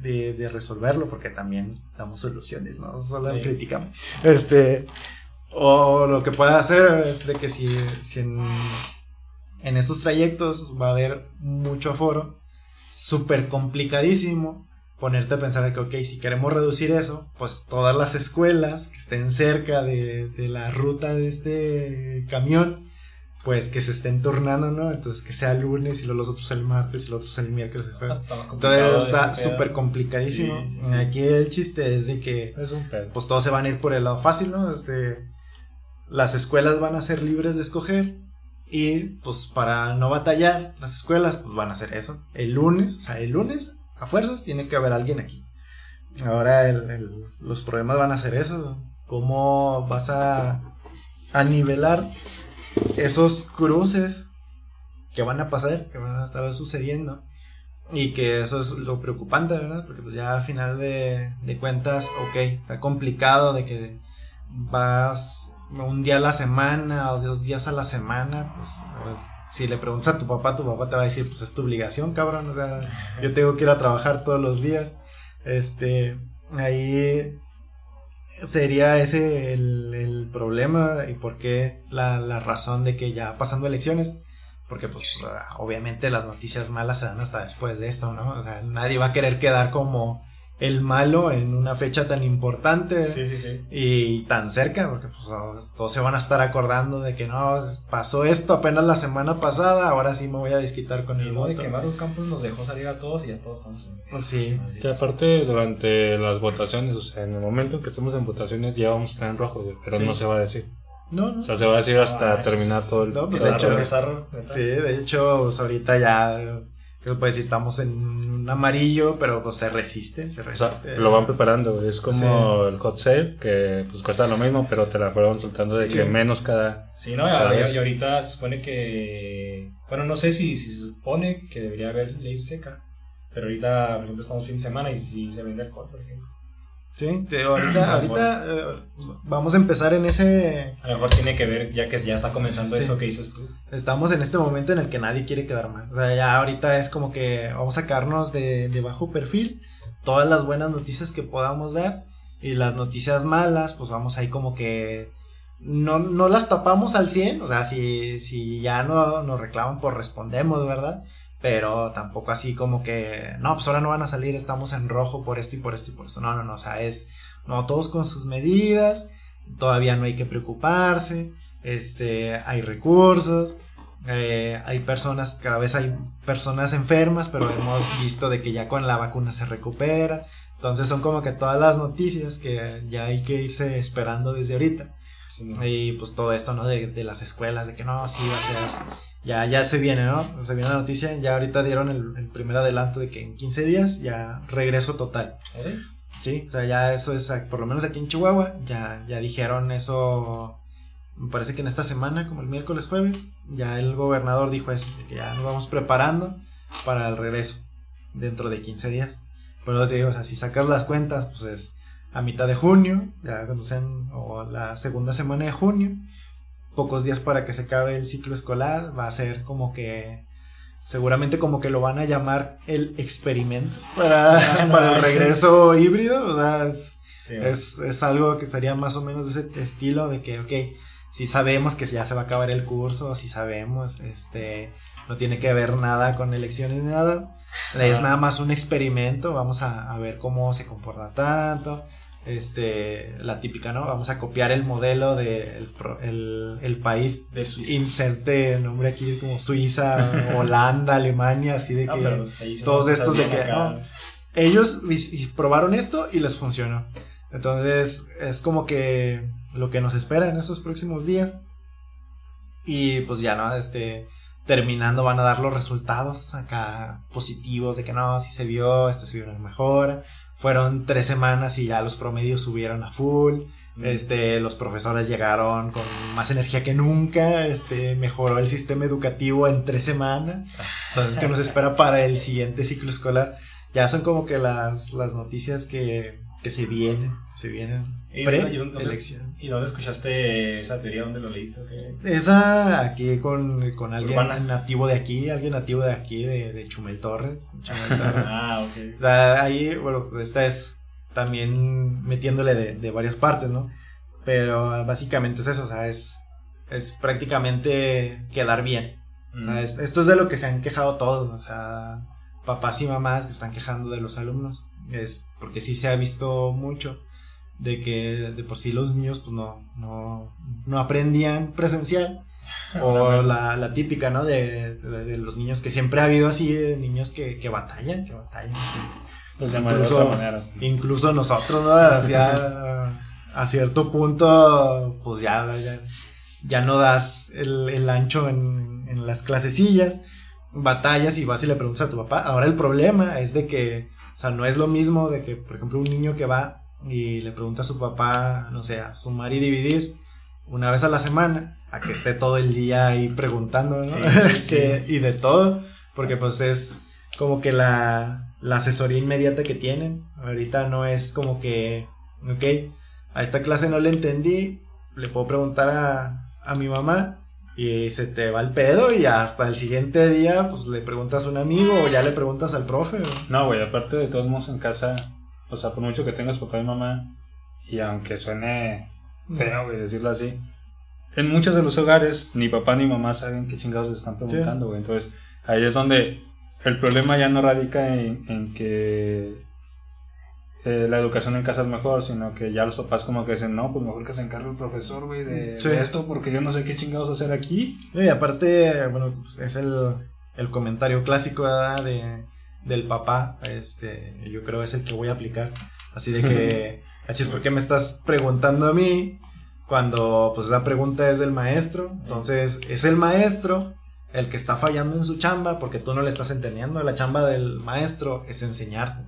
de, de resolverlo, porque también damos soluciones, ¿no? Solo Sí. criticamos. Este, o lo que pueda hacer es de que si, si en, en estos trayectos va a haber mucho aforo, súper complicadísimo ponerte a pensar de que, ok, si queremos reducir eso, pues todas las escuelas que estén cerca de, de la ruta de este camión, pues que se estén turnando, ¿no? Entonces que sea el lunes y los otros el martes y los otros el miércoles. el jueves. Entonces está súper complicadísimo. Sí, sí, sí. Aquí el chiste es de que Es un pedo. pues todos se van a ir por el lado fácil, ¿no? Este, las escuelas van a ser libres de escoger y pues para no batallar las escuelas pues van a hacer eso. El lunes, o sea, el lunes a fuerzas tiene que haber alguien aquí. Ahora el- el- los problemas van a ser eso. ¿Cómo vas a, a nivelar esos cruces que van a pasar, que van a estar sucediendo. Y que eso es lo preocupante, ¿verdad? Porque pues ya a final de, de cuentas, ok, está complicado de que vas un día a la semana o dos días a la semana, pues si le preguntas a tu papá, tu papá te va a decir, pues es tu obligación, cabrón, o sea, yo tengo que ir a trabajar todos los días. Este, ahí sería ese el, problema y por qué la, la, razón de que ya pasando elecciones, porque pues obviamente las noticias malas se dan hasta después de esto, ¿no? O sea, nadie va a querer quedar como el malo en una fecha tan importante y tan cerca, porque pues todos se van a estar acordando de que no, pasó esto apenas la semana pasada, ahora sí me voy a desquitar con el voto. de que Maru Campos nos dejó salir a todos y ya todos estamos en... Sí. Que aparte durante las votaciones, o sea, en el momento en que estemos en votaciones ya vamos a estar en rojo, pero no se va a decir. No, no. O sea, se va a decir hasta ah, terminar todo el... No, pues de hecho, sí, de hecho, pues, ahorita ya que puede decir, estamos en un amarillo, pero pues se resiste, se resiste. lo van preparando, es como el hot sale, que pues cuesta lo mismo, pero te la fueron soltando de que menos cada... Sí, no, y, ahorita se supone que, bueno, no sé si, si se supone que debería haber ley seca, pero ahorita, por ejemplo, estamos fin de semana y si se vende alcohol, por ejemplo. Sí, ahorita, ahorita eh, vamos a empezar en ese... A lo mejor tiene que ver, ya que ya está comenzando eso que dices tú. Estamos en este momento en el que nadie quiere quedar mal. O sea, ya ahorita es como que vamos a sacarnos de, de bajo perfil todas las buenas noticias que podamos dar y las noticias malas, pues vamos ahí como que no, no las tapamos al 100, o sea, si, si ya no nos reclaman, pues respondemos, ¿verdad? Pero tampoco así como que, no, pues ahora no van a salir, estamos en rojo por esto y por esto y por esto. No, no, no, o sea, es, no, todos con sus medidas, todavía no hay que preocuparse, este, hay recursos, eh, hay personas, cada vez hay personas enfermas, pero hemos visto de que ya con la vacuna se recupera. Entonces son como que todas las noticias que ya hay que irse esperando desde ahorita. Y pues todo esto, ¿no? De, de las escuelas, de que no, sí va a ser ya, ya se viene, ¿no? Se viene la noticia, ya ahorita dieron el, primer adelanto de que en 15 días ya regreso total. ¿Ah, sí? Sí, o sea, ya eso es, por lo menos aquí en Chihuahua, ya, ya dijeron eso, me parece que en esta semana, como el miércoles jueves, ya el gobernador dijo eso, que ya nos vamos preparando para el regreso dentro de 15 días. Pero te digo, o sea, si sacas las cuentas, pues es a mitad de junio, ya cuando sean, o la segunda semana de junio, pocos días para que se acabe el ciclo escolar, va a ser como que seguramente como que lo van a llamar el experimento para, para el regreso híbrido, o sea, es, es, algo que sería más o menos de ese estilo de que, ok, si sabemos que ya se va a acabar el curso, si sabemos, este, no tiene que ver nada con elecciones ni nada, es nada más un experimento, vamos a, a ver cómo se comporta tanto, este, la típica, ¿no? Vamos a copiar el modelo de el, país de Suiza. Inserte nombre aquí como Suiza, Holanda, Alemania, así de que todos estos de que ellos probaron esto y les funcionó. Entonces, es como que lo que nos espera en estos próximos días. Y pues ya, ¿no? Este, terminando van a dar los resultados acá positivos de que no, si se vio, esto se vio una mejora fueron tres semanas y ya los promedios subieron a full. Mm. Este, los profesores llegaron con más energía que nunca, este, mejoró el sistema educativo en tres semanas. Entonces, ¿qué nos espera para el siguiente ciclo escolar? Ya son como que las, las noticias que, que se vienen, se vienen. ¿Y, dónde, ¿Y dónde escuchaste esa teoría? ¿Dónde lo leíste? Esa aquí con, con alguien nativo de aquí, alguien nativo de aquí, de, de Chumel Torres. ah, ok. O sea, ahí, bueno, esta es también metiéndole de, de varias partes, ¿no? Pero básicamente es eso, o sea, es, es prácticamente quedar bien. O sea, mm. esto es de lo que se han quejado todos, o sea, papás y mamás que están quejando de los alumnos. Es porque sí se ha visto mucho de que de por sí los niños pues no, no, no aprendían presencial. O la, la, típica, ¿no? De, de, los niños que siempre ha habido así, de niños que, que batallan, que batallan. Pues incluso, incluso nosotros, ¿no? Hacia, a cierto punto, pues ya, ya, ya no das el, el ancho en, en, las clasecillas, batallas y vas y le preguntas a tu papá. Ahora el problema es de que, o sea, no es lo mismo de que, por ejemplo, un niño que va y le pregunta a su papá, no sé, a sumar y dividir, una vez a la semana a que esté todo el día ahí preguntando, ¿no? Sí, Que- y de todo, porque pues es como que la, la asesoría inmediata que tienen. Ahorita no es como que, ok, a esta clase no le entendí, le puedo preguntar a, a mi mamá y se te va el pedo y hasta el siguiente día pues le preguntas a un amigo o ya le preguntas al profe. ¿no? No, güey, aparte de todos modos en casa, o sea, por mucho que tengas papá y mamá, y aunque suene feo, güey, decirlo así, en muchos de los hogares ni papá ni mamá saben qué chingados están preguntando, güey. Entonces, ahí es donde el problema ya no radica en, en que eh, la educación en casa es mejor, sino que ya los papás como que dicen, no, pues mejor que se encargue el profesor, güey, de, Sí. de esto, porque yo no sé qué chingados hacer aquí. Y aparte, bueno, pues es el, el comentario clásico de, del papá, este, yo creo es el que voy a aplicar. Así de que, achis, ¿por qué me estás preguntando a mí? Cuando pues esa pregunta es del maestro. Entonces, es el maestro el que está fallando en su chamba porque tú no le estás entendiendo. La chamba del maestro es enseñarte.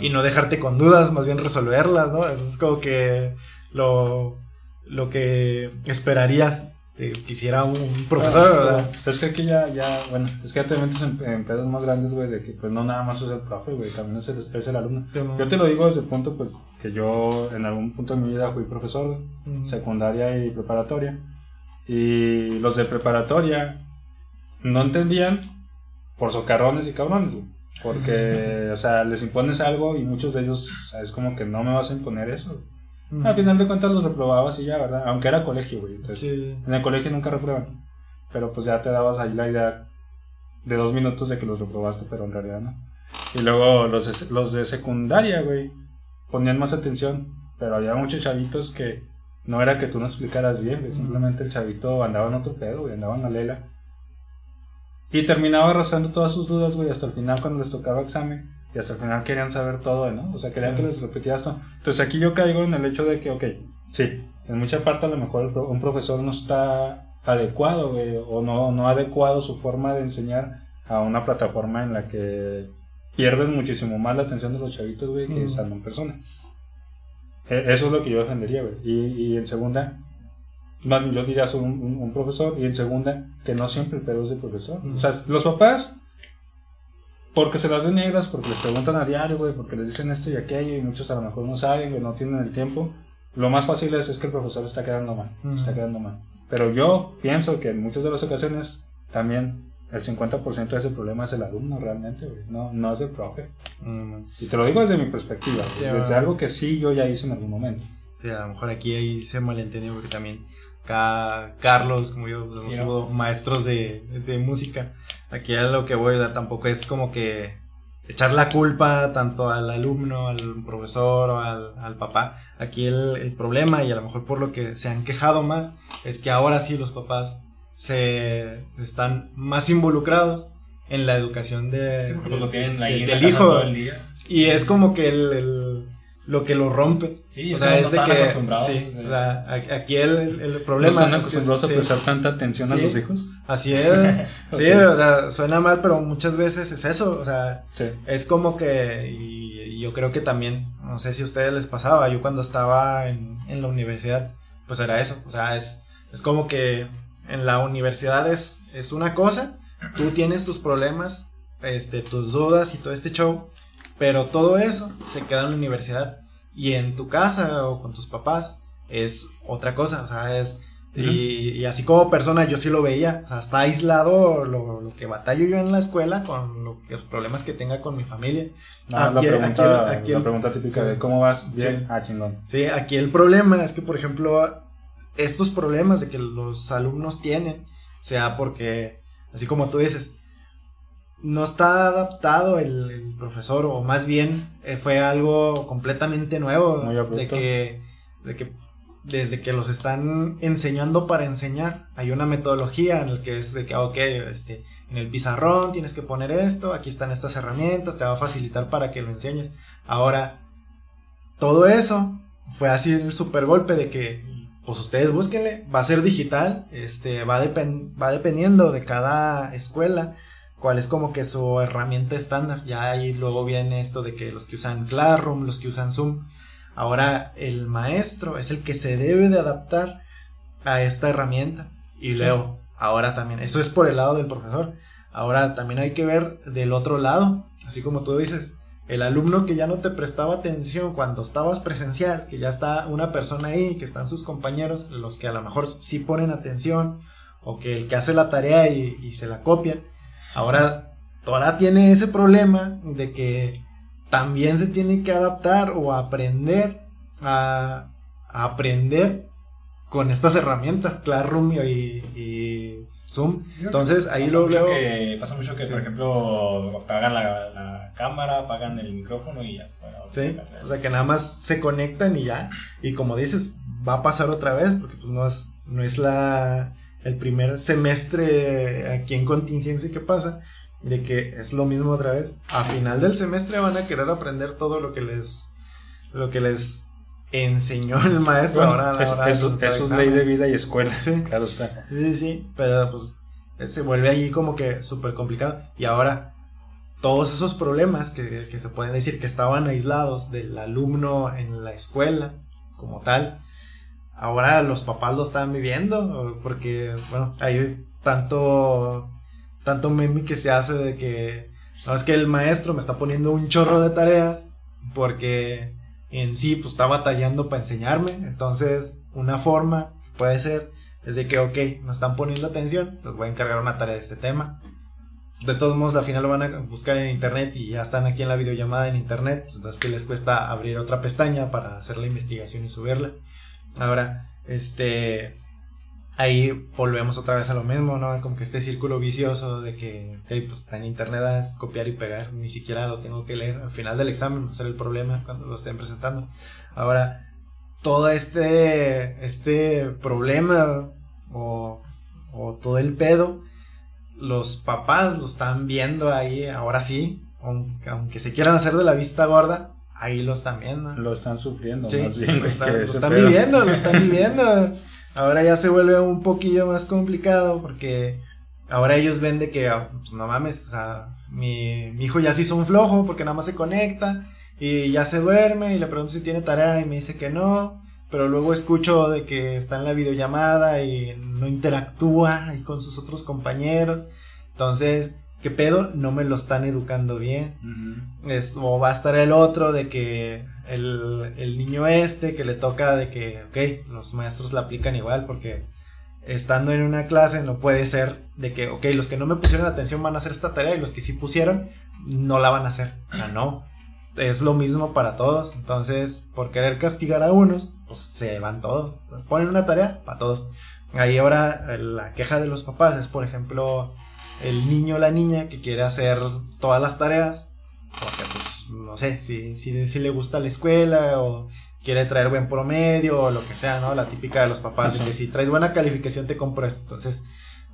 Y no dejarte con dudas, más bien resolverlas, ¿no? Eso es como que lo, lo que esperarías de que hiciera un profesor, ¿verdad? Pero es que aquí ya, ya, bueno, es que ya te metes en, en pedos más grandes, güey, de que pues no nada más es el profe, güey, también es el, es el alumno. Yo te lo digo desde el punto, pues, que yo en algún punto de mi vida fui profesor, güey, secundaria y preparatoria. Y los de preparatoria no entendían por socarrones y cabrones, güey. Porque, o sea, les impones algo y muchos de ellos, o sea, es como que no me vas a imponer eso. güey. Ujú. Al final de cuentas los reprobabas y ya, ¿verdad? Aunque era colegio, güey. Entonces, Sí. en el colegio nunca reprueban. Pero pues ya te dabas ahí la idea de dos minutos de que los reprobaste, pero en realidad no. Y luego los los de secundaria, güey, ponían más atención. Pero había muchos chavitos que no era que tú no explicaras bien, güey. Simplemente el chavito andaba en otro pedo, güey, andaba en la lela. Y terminaba arrastrando todas sus dudas, güey, hasta el final cuando les tocaba examen. Y hasta el final querían saber todo, ¿no? O sea, querían Sí. que les repetieras todo. Entonces aquí yo caigo en el hecho de que, ok, sí, en mucha parte a lo mejor pro- un profesor no está adecuado, güey, o no, no ha adecuado su forma de enseñar a una plataforma en la que pierden muchísimo más la atención de los chavitos, güey, que Mm. en persona. E- Eso es lo que yo defendería, güey. Y, y en segunda, más yo diría soy un, un- un profesor, y en segunda, que no siempre el pedo es del profesor. O sea, los papás, porque se las ven negras, porque les preguntan a diario, güey, porque les dicen esto y aquello, y muchos a lo mejor no saben, güey, no tienen el tiempo. Lo más fácil es, es que el profesor está quedando mal, Mm. está quedando mal. Pero yo pienso que en muchas de las ocasiones también el 50% de ese problema es el alumno realmente, güey, no, no es el profe. Mm, Y te lo digo desde mi perspectiva, Sí, desde algo que sí yo ya hice en algún momento. sí, a lo mejor aquí ahí se malentendió porque también acá Carlos, como yo, pues, maestros de, de música. Aquí a lo que voy, ¿verdad? tampoco es como que echar la culpa tanto al alumno, al profesor o al, al papá. Aquí el, el problema, y a lo mejor por lo que se han quejado más, es que ahora sí los papás se, se están más involucrados en la educación de, Sí, porque de- lo tienen de- ahí en la del hijo. todo el día. Y es como que el, el- lo que lo rompe. Sí, o sea, es de están que. acostumbrados sí, a o sea, a- aquí el, el problema. ¿No están es que- acostumbrados a sí, prestar tanta atención a Sí. sus hijos? Así es. Sí, Ok. o sea, suena mal, pero muchas veces es eso. O sea, Sí. es como que. Y, y yo creo que también. No sé si a ustedes les pasaba. Yo cuando estaba en, en la universidad, pues era eso. O sea, es, es como que en la universidad es, es una cosa. Tú tienes tus problemas, este, tus dudas y todo este show. Pero todo eso se queda en la universidad. Y en tu casa o con tus papás es otra cosa. O sea, es. Y, y así como persona yo sí lo veía. O sea, está aislado lo, lo que batallo yo en la escuela con lo los problemas que tenga con mi familia. No, Aquí la, pregunta, aquí aquí la el- pregunta típica sí. de cómo vas, bien, Sí. ah, chingón. Sí, aquí el problema es que, por ejemplo, estos problemas de que los alumnos tienen, sea porque, así como tú dices, no está adaptado el, el profesor, o más bien eh, fue algo completamente nuevo, Muy de que, de que desde que los están enseñando para enseñar, hay una metodología en la que es de que, ok, este, en el pizarrón tienes que poner esto, aquí están estas herramientas, te va a facilitar para que lo enseñes. Ahora, todo eso fue así el super golpe de que, pues ustedes búsquenle, va a ser digital, este, va, va dependiendo de cada escuela cuál es como que su herramienta estándar. Ya ahí luego viene esto de que los que usan Classroom, los que usan Zoom. Ahora el maestro es el que se debe de adaptar a esta herramienta. Y luego, ahora también, eso es por el lado del profesor. Ahora también hay que ver del otro lado, así como tú dices, el alumno que ya no te prestaba atención cuando estabas presencial, que ya está una persona ahí, que están sus compañeros, los que a lo mejor sí ponen atención, o que el que hace la tarea y, se la copian, ahora, ahora tiene ese problema de que también se tiene que adaptar o aprender a, aprender con estas herramientas, Classroom y, Zoom. Entonces ahí lo veo. Que, pasa mucho que, por ejemplo, apagan la, cámara, apagan el micrófono y ya. sí, o sea que nada más se conectan y ya. Y como dices, va a pasar otra vez porque pues no es, no es la, el primer semestre aquí en contingencia que pasa de que es lo mismo otra vez. A final del semestre van a querer aprender todo lo que les lo que les enseñó el maestro ahora a eso, es ley de vida y escuela. Sí, claro está. Sí, sí, pero pues se vuelve allí como que súper complicado. Y ahora todos esos problemas que, que se pueden decir que estaban aislados del alumno en la escuela como tal, ahora los papás lo están viviendo porque, bueno, hay tanto tanto meme que se hace de que no es que el maestro me está poniendo un chorro de tareas porque en sí pues está batallando para enseñarme. Entonces, una forma puede ser es de que, ok, no están poniendo atención, les voy a encargar una tarea de este tema. De todos modos, la final lo van a buscar en internet y ya están aquí en la videollamada en internet. Pues, entonces, les cuesta abrir otra pestaña para hacer la investigación y subirla? Ahora, este, ahí volvemos otra vez a lo mismo, ¿no? Como que este círculo vicioso de que, pues está en internet es copiar y pegar, ni siquiera lo tengo que leer al final del examen, va a ser el problema cuando lo estén presentando. Ahora, todo este, este problema o, o todo el pedo, los papás lo están viendo ahí, ahora sí, aunque, se quieran hacer de la vista gorda, ahí lo están viendo. Lo están sufriendo, más bien. Lo están, lo están viviendo, lo están viviendo. Ahora ya se vuelve un poquillo más complicado porque ahora ellos ven de que, ah, pues no mames, o sea, mi, mi hijo ya se hizo un flojo porque nada más se conecta y ya se duerme y le pregunto si tiene tarea y me dice que no, pero luego escucho de que está en la videollamada y no interactúa ahí con sus otros compañeros. Entonces, ¿qué pedo? No me lo están educando bien. es, o va a estar el otro de que el, niño este que le toca de que, ok, los maestros la aplican igual porque estando en una clase no puede ser de que, ok, los que no me pusieron atención van a hacer esta tarea y los que sí pusieron no la van a hacer. O sea, no. Es lo mismo para todos. Entonces, por querer castigar a unos, pues se van todos. Ponen una tarea para todos. Ahí ahora la queja de los papás es, por ejemplo, el niño o la niña que quiere hacer todas las tareas porque pues no sé, si, si, si le gusta la escuela o quiere traer buen promedio o lo que sea, ¿no? La típica de los papás, de que si traes buena calificación te compro esto. Entonces,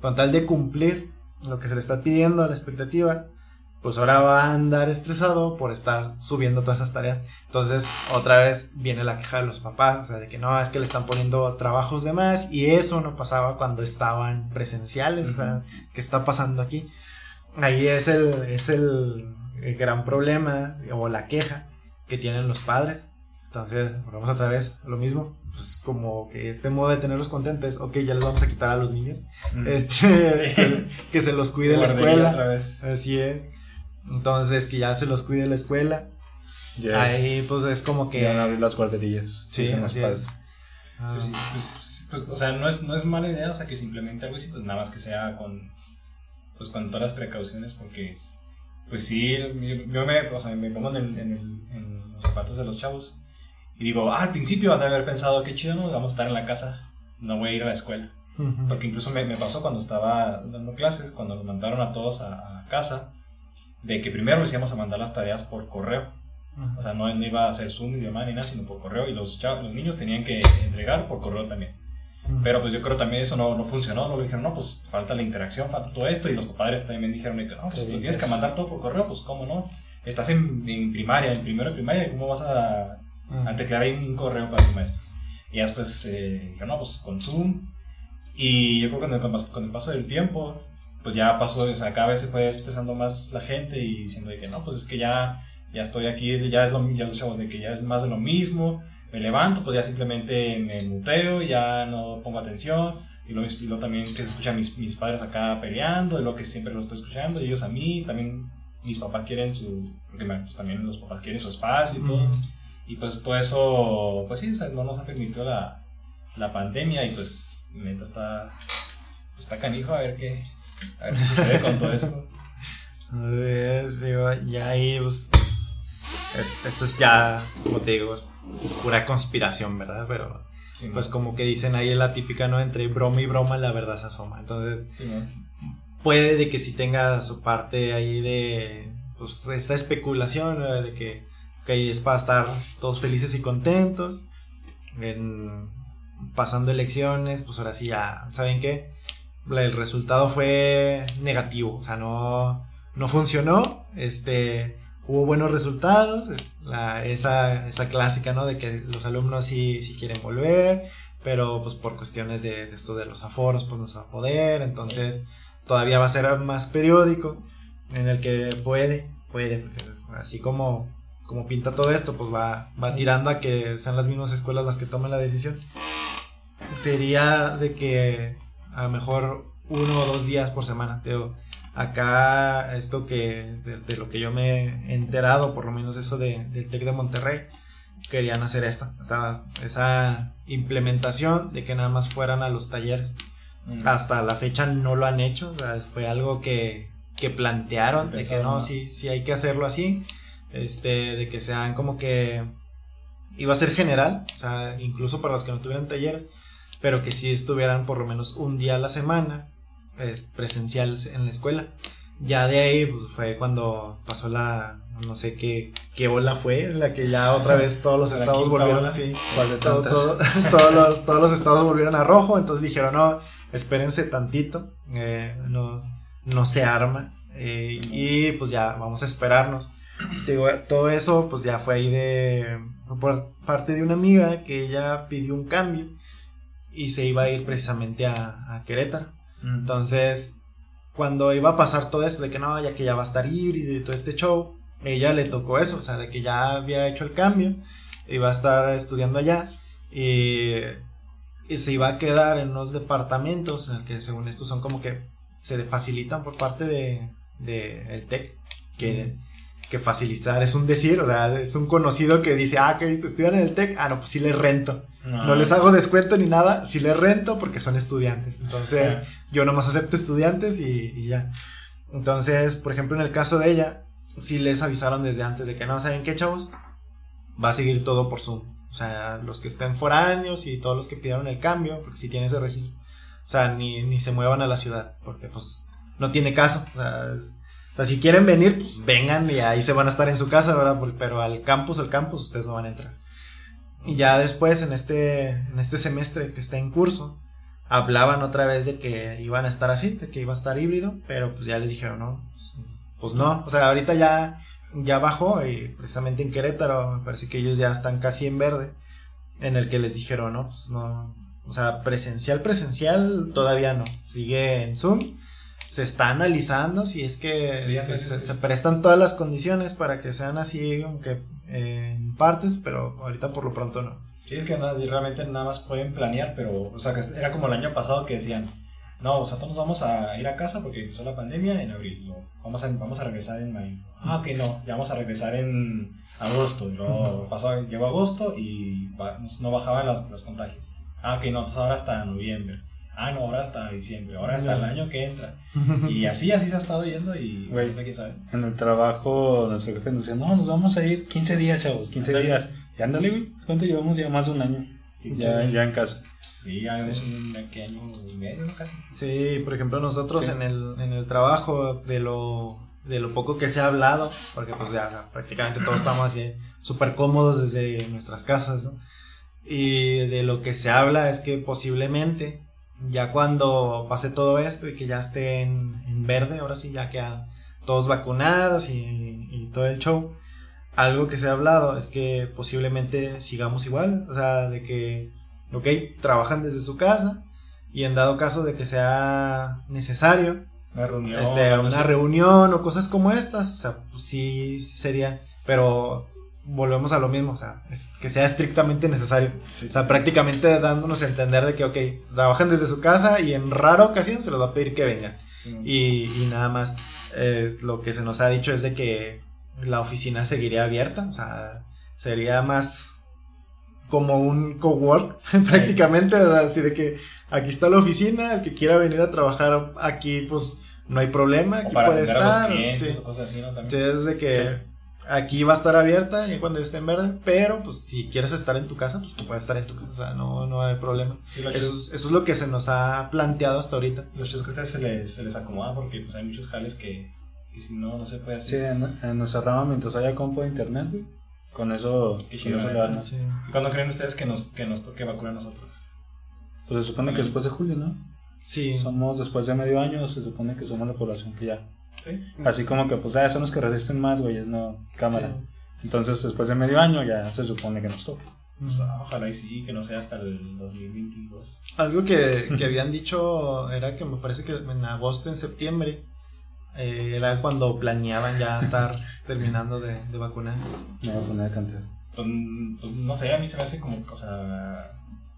con tal de cumplir lo que se le está pidiendo, la expectativa, pues ahora va a andar estresado por estar subiendo todas esas tareas. Entonces, otra vez viene la queja de los papás, o sea, de que no, es que le están poniendo trabajos de más y eso no pasaba cuando estaban presenciales, o sea, ¿qué está pasando aquí? Ahí es el, es el, el gran problema o la queja que tienen los padres. Entonces, volvemos otra vez lo mismo. Pues como que este modo de tenerlos contentos, ok, ya les vamos a quitar a los niños. Este, que, se los cuide la escuela. Así es. Entonces, que ya se los cuide la escuela. Ahí, pues es como que. Van a abrir las guarderías. Sí, así es. Ah. Pues, pues, o sea, no es, no es mala idea, o sea, que simplemente algo así, pues nada más que sea con, pues con todas las precauciones, porque pues sí, yo me, o sea, me pongo en, en, los zapatos de los chavos y digo, ah, al principio van a haber pensado, qué chido, ¿no? vamos a estar en la casa, no voy a ir a la escuela. Porque incluso me, me, pasó cuando estaba dando clases, cuando nos mandaron a todos a, casa, de que primero les íbamos a mandar las tareas por correo. O sea, no, no, iba a hacer Zoom ni demás ni nada, sino por correo. Y los, chavos, los niños tenían que entregar por correo también. Pero pues yo creo también eso no, no funcionó, no dijeron, no, pues falta la interacción, falta todo esto, y los padres también dijeron, no, pues lo tienes que mandar todo por correo, pues cómo no, estás en, en primaria, en primero de primaria, ¿cómo vas a, a teclear ahí un correo para tu maestro? Y después eh, dijeron, no, pues con Zoom, y yo creo que con el, con el paso del tiempo, pues ya pasó, o sea, cada vez se fue expresando más la gente y diciendo que no, pues es que ya, ya estoy aquí, ya es lo ya los chavos de que ya es más de lo mismo, me levanto, pues ya simplemente me muteo, ya no pongo atención. Y luego, y luego también que se escuchan mis, mis padres acá peleando, y lo que siempre lo estoy escuchando, y ellos a mí, también mis papás quieren su, porque pues, también los papás quieren su espacio y todo. Y pues todo eso, pues sí, o sea, no nos ha permitido la, la pandemia y pues neta está, pues, está canijo a ver qué, a ver qué sucede con todo esto. Sí, ya ahí, pues, pues, es- esto es ya, como te digo, es, pura conspiración, ¿verdad? Pero, Sí, pues ¿no? como que dicen ahí la típica, ¿no? Entre broma y broma la verdad se asoma. Entonces, Sí, ¿no? puede de que sí tenga su parte ahí de, pues, esta especulación, ¿no? de que, ok, es para estar todos felices y contentos. En, pasando elecciones, pues ahora sí ya, ¿saben qué? El resultado fue negativo, o sea, no, no funcionó, este, hubo buenos resultados, esa, esa clásica, ¿no? De que los alumnos sí, sí quieren volver, pero pues por cuestiones de, de esto de los aforos, pues no se va a poder, entonces todavía va a ser más periódico, en el que puede, puede, porque así como, como pinta todo esto, pues va, va tirando a que sean las mismas escuelas las que tomen la decisión. Sería de que a lo mejor uno o dos días por semana. Digo, acá esto que de, de lo que yo me he enterado, por lo menos eso de, del TEC de Monterrey, querían hacer esto, esta- esa implementación de que nada más fueran a los talleres. Mm. Hasta la fecha no lo han hecho, o sea, fue algo que, que plantearon, de que no, sí, sí hay que hacerlo así, este, de que sean como que iba a ser general, o sea, incluso para los que no tuvieran talleres, pero que sí estuvieran por lo menos un día a la semana es, presencial en la escuela. Ya de ahí pues, fue cuando pasó la, no sé qué, qué ola fue, en la que ya otra vez todos los estados volvieron ola. así ¿Cuál de todo- tantas? todo- todos, los, todos los estados volvieron a rojo, entonces dijeron, no, espérense tantito, eh, no, no se arma, eh, Sí. y pues ya, vamos a esperarnos. Digo, todo eso pues ya fue ahí de, por parte de una amiga que ella pidió un cambio y se iba a ir precisamente a, a Querétaro. Mm. Entonces, cuando iba a pasar todo esto de que no, ya que ya va a estar híbrido y todo este show, ella le tocó eso, o sea, de que ya había hecho el cambio, iba a estar estudiando allá y, y se iba a quedar en unos departamentos en el que según esto son como que se le facilitan por parte de, de el TEC, que, que facilitar es un decir, o sea, es un conocido que dice, ah, que estudian en el TEC, ah, no, pues sí les rento. No les hago descuento ni nada, si les rento porque son estudiantes. Entonces, Ah. yo nomás acepto estudiantes y, y ya. Entonces, por ejemplo, en el caso de ella, sí les avisaron desde antes de que no, ¿saben qué, chavos? Va a seguir todo por Zoom. O sea, los que estén foráneos y todos los que pidieron el cambio, porque si tiene ese registro. O sea, ni, ni se muevan a la ciudad, porque pues no tiene caso. O sea, es- o sea, si quieren venir, pues vengan y ahí se van a estar en su casa, ¿verdad? Pero al campus, al campus, ustedes no van a entrar. Y ya después, en este, en este semestre que está en curso, hablaban otra vez de que iban a estar así, de que iba a estar híbrido, pero pues ya les dijeron, no, pues, pues no. O sea, ahorita ya, ya bajó y precisamente en Querétaro, me parece que ellos ya están casi en verde, en el que les dijeron, no, pues no. O sea, presencial, presencial todavía no. Sigue en Zoom. Se está analizando si es que Sí, se, sí, se- sí. se prestan todas las condiciones para que sean así, aunque eh, en partes, pero ahorita por lo pronto no. Sí, es que nada- realmente nada más pueden planear, pero, o sea, que era como el año pasado que decían, no, nosotros nos vamos a ir a casa porque empezó la pandemia en abril, no, vamos, a, vamos a regresar en mayo. Ah, ok, no, ya vamos a regresar en agosto. Luego pasó, llegó agosto y no bajaban las- los contagios. Ah, ok, no, entonces ahora hasta noviembre. Ah, no, ahora hasta diciembre, ahora hasta el año que entra. Y así, así se ha estado yendo y Güey. quién sabe. En el trabajo, nuestro jefe nos decía, no, nos vamos a ir 15 días, chavos, 15 Ándale. días. Y ándale, güey, ¿cuánto llevamos? Ya más de un año. Sí, ya, sí. ya en casa. Sí, ya Sí. vemos un ¿qué año y medio, ¿no? Casi. Sí, por ejemplo, nosotros Sí. en, el, en el trabajo, de lo, de lo poco que se ha hablado, porque pues ya prácticamente todos estamos así súper cómodos desde nuestras casas, ¿no? Y de lo que se habla es que posiblemente, ya cuando pase todo esto y que ya esté en, en verde, ahora sí, ya quedan todos vacunados y, y todo el show, algo que se ha hablado es que posiblemente sigamos igual, o sea, de que, ok, trabajan desde su casa y en dado caso de que sea necesario, Una reunión. este, reunión o cosas como estas, o sea, pues sí, serían, pero volvemos a lo mismo, o sea, es- que sea estrictamente necesario. Sí, O sea, sí. prácticamente dándonos a entender de que, ok, trabajan desde su casa y en rara ocasión se les va a pedir que vengan. Sí. Y, y nada más, eh, lo que se nos ha dicho es de que la oficina seguiría abierta, o sea, sería más como un cowork prácticamente, o así de que aquí está la oficina, el que quiera venir a trabajar aquí, pues no hay problema, O aquí para puede atender a los estar. clientes sí. o cosas así, ¿no? También. Entonces, de que aquí va a estar abierta y cuando esté en verde, pero pues si quieres estar en tu casa, pues tú puedes estar en tu casa, o sea, no, no hay problema. Sí, lo Eso es, eso es lo que se nos ha planteado hasta ahorita. Lo chido es que a ustedes se les, se les acomoda porque pues hay muchos jales que, que si no, no se puede Sí, hacer. en, en nuestra rama, mientras haya compo de internet, güey, con eso, Qué con eso chido, le dan, ¿no? ¿Y cuándo creen ustedes que nos, que nos toque vacuna a nosotros? Pues se supone que después de julio, ¿no? Sí. Somos después de medio año, se supone que somos la población que ya. ¿Sí? Así como que, pues, ah, son los que resisten más, güey, no, cámara. Entonces, después de medio año ya se supone que nos toque. Pues, ah, ojalá y sí, que no sea hasta el 2022. Algo que, que habían dicho era que me parece que en agosto, en septiembre, eh, era cuando planeaban ya estar terminando de, de vacunar. A poner a cantar. Pues, pues, no sé, a mí se me hace como, o sea,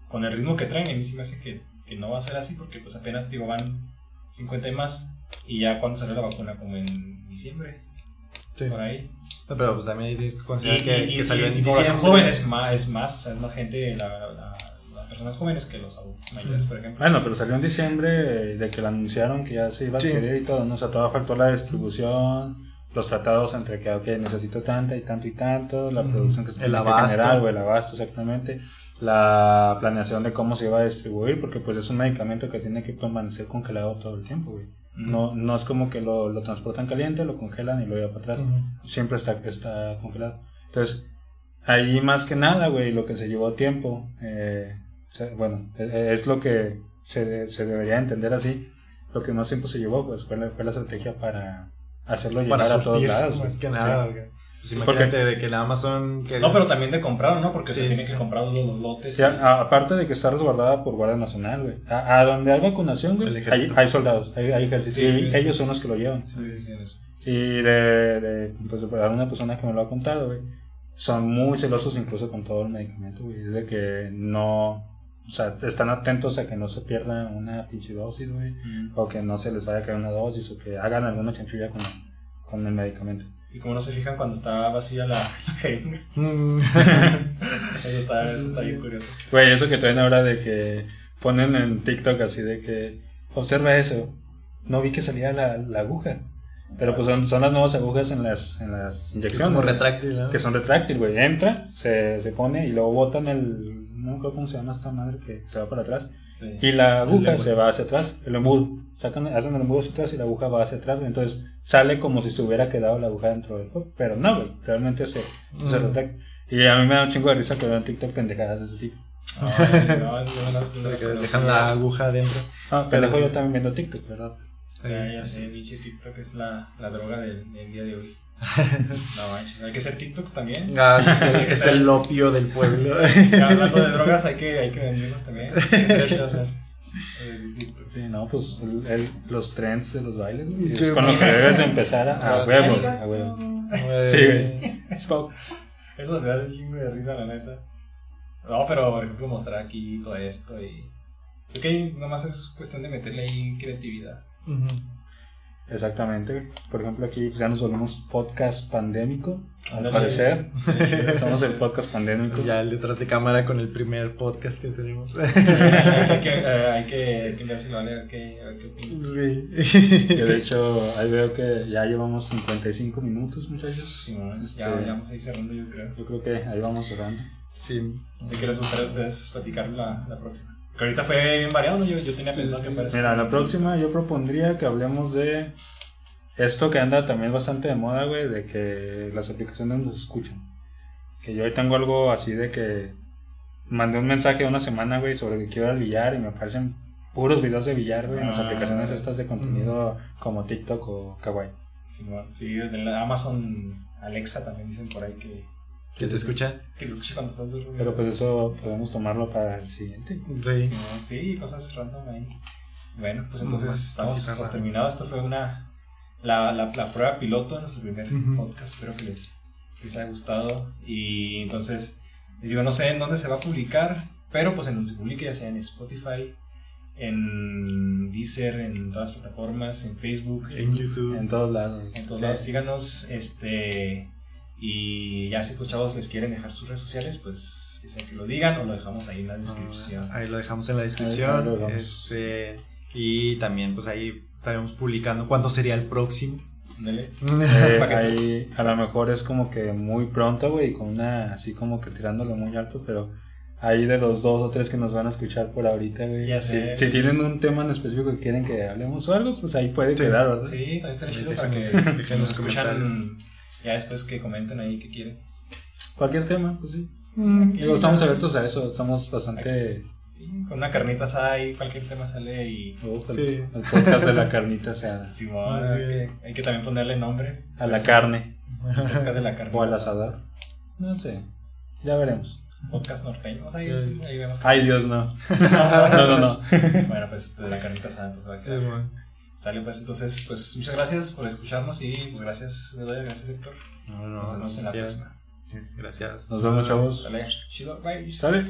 con el ritmo que traen, a mí se me hace que, que no va a ser así porque pues apenas, digo, van 50 y más y ya cuando salió la vacuna como en diciembre, por ahí. No, Pero pues también hay que considerar Y, que, y- que salió y- en diciembre. joven es más, es más, o sea, es más gente, la, la- las personas jóvenes que los adultos mayores, por ejemplo. Bueno, pero salió en diciembre eh, de que lo anunciaron que ya se iba a Sí. adquirir y todo, ¿no? O sea, todavía faltó la distribución, los tratados entre que, ok, necesito tanta y tanto y tanto, la producción que se El tiene que abasto. generar, o el abasto, exactamente, la planeación de cómo se iba a distribuir, porque pues es un medicamento que tiene que permanecer congelado todo el tiempo, güey. No, no es como que lo, lo transportan caliente, lo congelan y lo llevan para atrás. Siempre está, está congelado. Entonces, ahí más que nada, güey, lo que se llevó tiempo, eh, bueno, eh, es lo que se, se debería entender así. Lo que más tiempo se llevó, pues fue la, fue la estrategia para hacerlo llegar Para a todos lados. más que nada. Sí. Porque, pues, Sí, imagínate de que en Amazon... Que No, pero también de comprar, ¿no? Porque Sí, se tiene que comprar los, los lotes. Sí, a- a- aparte de que está resguardada por Guardia Nacional, güey. A, a donde hay vacunación, güey, hay, soldados, hay, hay ejército. Sí, sí, y sí. ellos son los que lo llevan. Sí, dijeron eso. Y de, de pues, de alguna persona que me lo ha contado, güey, son muy celosos incluso con todo el medicamento, güey. Es de que no, o sea, están atentos a que no se pierda una pinche dosis, güey. O que no se les vaya a caer una dosis, o que hagan alguna chanchulla con, con el medicamento. Y como no se fijan cuando está vacía la, la jeringa. Mm. Eso está, eso está bien curioso. Güey, eso que traen ahora de que ponen en TikTok así de que, observa eso, no vi que salía la, la aguja. Pero pues son, son las nuevas agujas en las, en las inyecciones. como güey. retráctil, ¿no? que son retráctil, güey. Entra, se, se pone y luego botan el. No me acuerdo cómo se llama esta madre que se va para atrás. Sí. Y la aguja se va hacia atrás, el embudo. Sacan, hacen el embudo hacia atrás y la aguja va hacia atrás, güey. Entonces sale como si se hubiera quedado la aguja dentro del cuerpo. Pero no, güey. Realmente se, se Mm. retracta. Y a mí me da un chingo de risa que veo en TikTok pendejadas de ese tipo. Ay, no, yo no las- yo no De las que les conocía. dejan la aguja adentro. Ah, pendejo yo también viendo TikTok, ¿verdad? Ya, ya sé, pinche TikTok es la, la droga del, del día de hoy. No manches, hay que ser TikToks también. Ah, sí, es, el, es el opio del pueblo. Ya, hablando de drogas, hay que, hay que venderlos también. Hacer. Sí, no, pues el- el- los trends de los bailes, güey. Es Sí, con lo que debes de empezar a, a huevo, a huevo. Sí, güey. Eso, eso me da un chingo de risa, la neta. No, pero por ejemplo, mostrar aquí todo esto y. Creo que nomás es cuestión de meterle ahí creatividad. Ujú. Exactamente. Por ejemplo, aquí pues, ya nos volvemos podcast pandémico, al parecer. Somos el podcast pandémico. Ya el detrás de cámara con el primer podcast que tenemos. hay que, eh, hay que, hay que enviárselo a leer, a ver qué, a ver qué opinas. Sí. Que de hecho, ahí veo que ya llevamos 55 minutos, muchachos. Sí, bueno, Este- ya, ya vamos a ir cerrando, yo creo. Yo creo que ahí vamos cerrando. Sí. ¿De qué les gustaría a ustedes platicar la, la próxima? Que ahorita fue bien variado, ¿no? Yo, yo tenía Sí, pensado sí, que fuera. Mira, la próxima yo propondría que hablemos de esto que anda también bastante de moda, güey, de que las aplicaciones nos escuchan. Que yo hoy tengo algo así de que mandé un mensaje una semana, güey, sobre que quiero ir al billar y me aparecen puros videos de billar, güey, en las Ah. aplicaciones estas de contenido como TikTok o Kawaii. Sí, sí, desde la Amazon Alexa también dicen por ahí que, ¿Que te escuchan? que te escuche cuando estás durmiendo. Pero pues eso podemos tomarlo para el siguiente. Sí. Sí, cosas random ahí. Bueno, pues entonces estamos por terminado. Esto fue una la, la, la prueba piloto de nuestro primer Ujú. podcast. Espero que les, les haya gustado. Y entonces, les digo, no sé en dónde se va a publicar, pero pues en donde se publique, ya sea en Spotify, en Deezer, en todas las plataformas, en Facebook, En YouTube. En todos lados. en todos Sí. lados. Síganos, este. Y ya si estos chavos les quieren dejar sus redes sociales, pues que sea que lo digan o lo dejamos ahí en la descripción. Ahí lo dejamos en la descripción. este, y también, pues ahí estaremos publicando cuándo sería el próximo. Ándale. Eh, ahí a lo mejor es como que muy pronto, güey, con una así como que tirándole muy alto, pero ahí de los dos o tres que nos van a escuchar por ahorita, güey. Ya si, sé. si tienen un tema en específico que quieren que hablemos o algo, pues ahí puede Sí. quedar, ¿verdad? Sí, también Ahí chido para que, que nos escuchan. Ya después que comenten ahí que quieren. Cualquier tema, pues sí. Mm, Digo, estamos abiertos a eso, estamos bastante... Sí, con una carnita asada ahí cualquier tema sale y... El, Sí. el podcast de la carnita, o sea, Simón, Ah, sí. hay, que, hay que también ponerle nombre. a la carne Podcast de la carne. o al asador. No sé, ya veremos. Podcast norteño. O sea, ahí, sí, ahí vemos. Ay, Dios, no. No, no, no. Bueno, pues de la carnita asada, entonces va a Sí. Sale pues, entonces, pues muchas gracias por escucharnos y pues gracias, Bedoya, gracias Héctor. No, no, Nos vemos en la ya. próxima. Gracias. Nos vemos, chavos. Chido, bye. ¿Sale?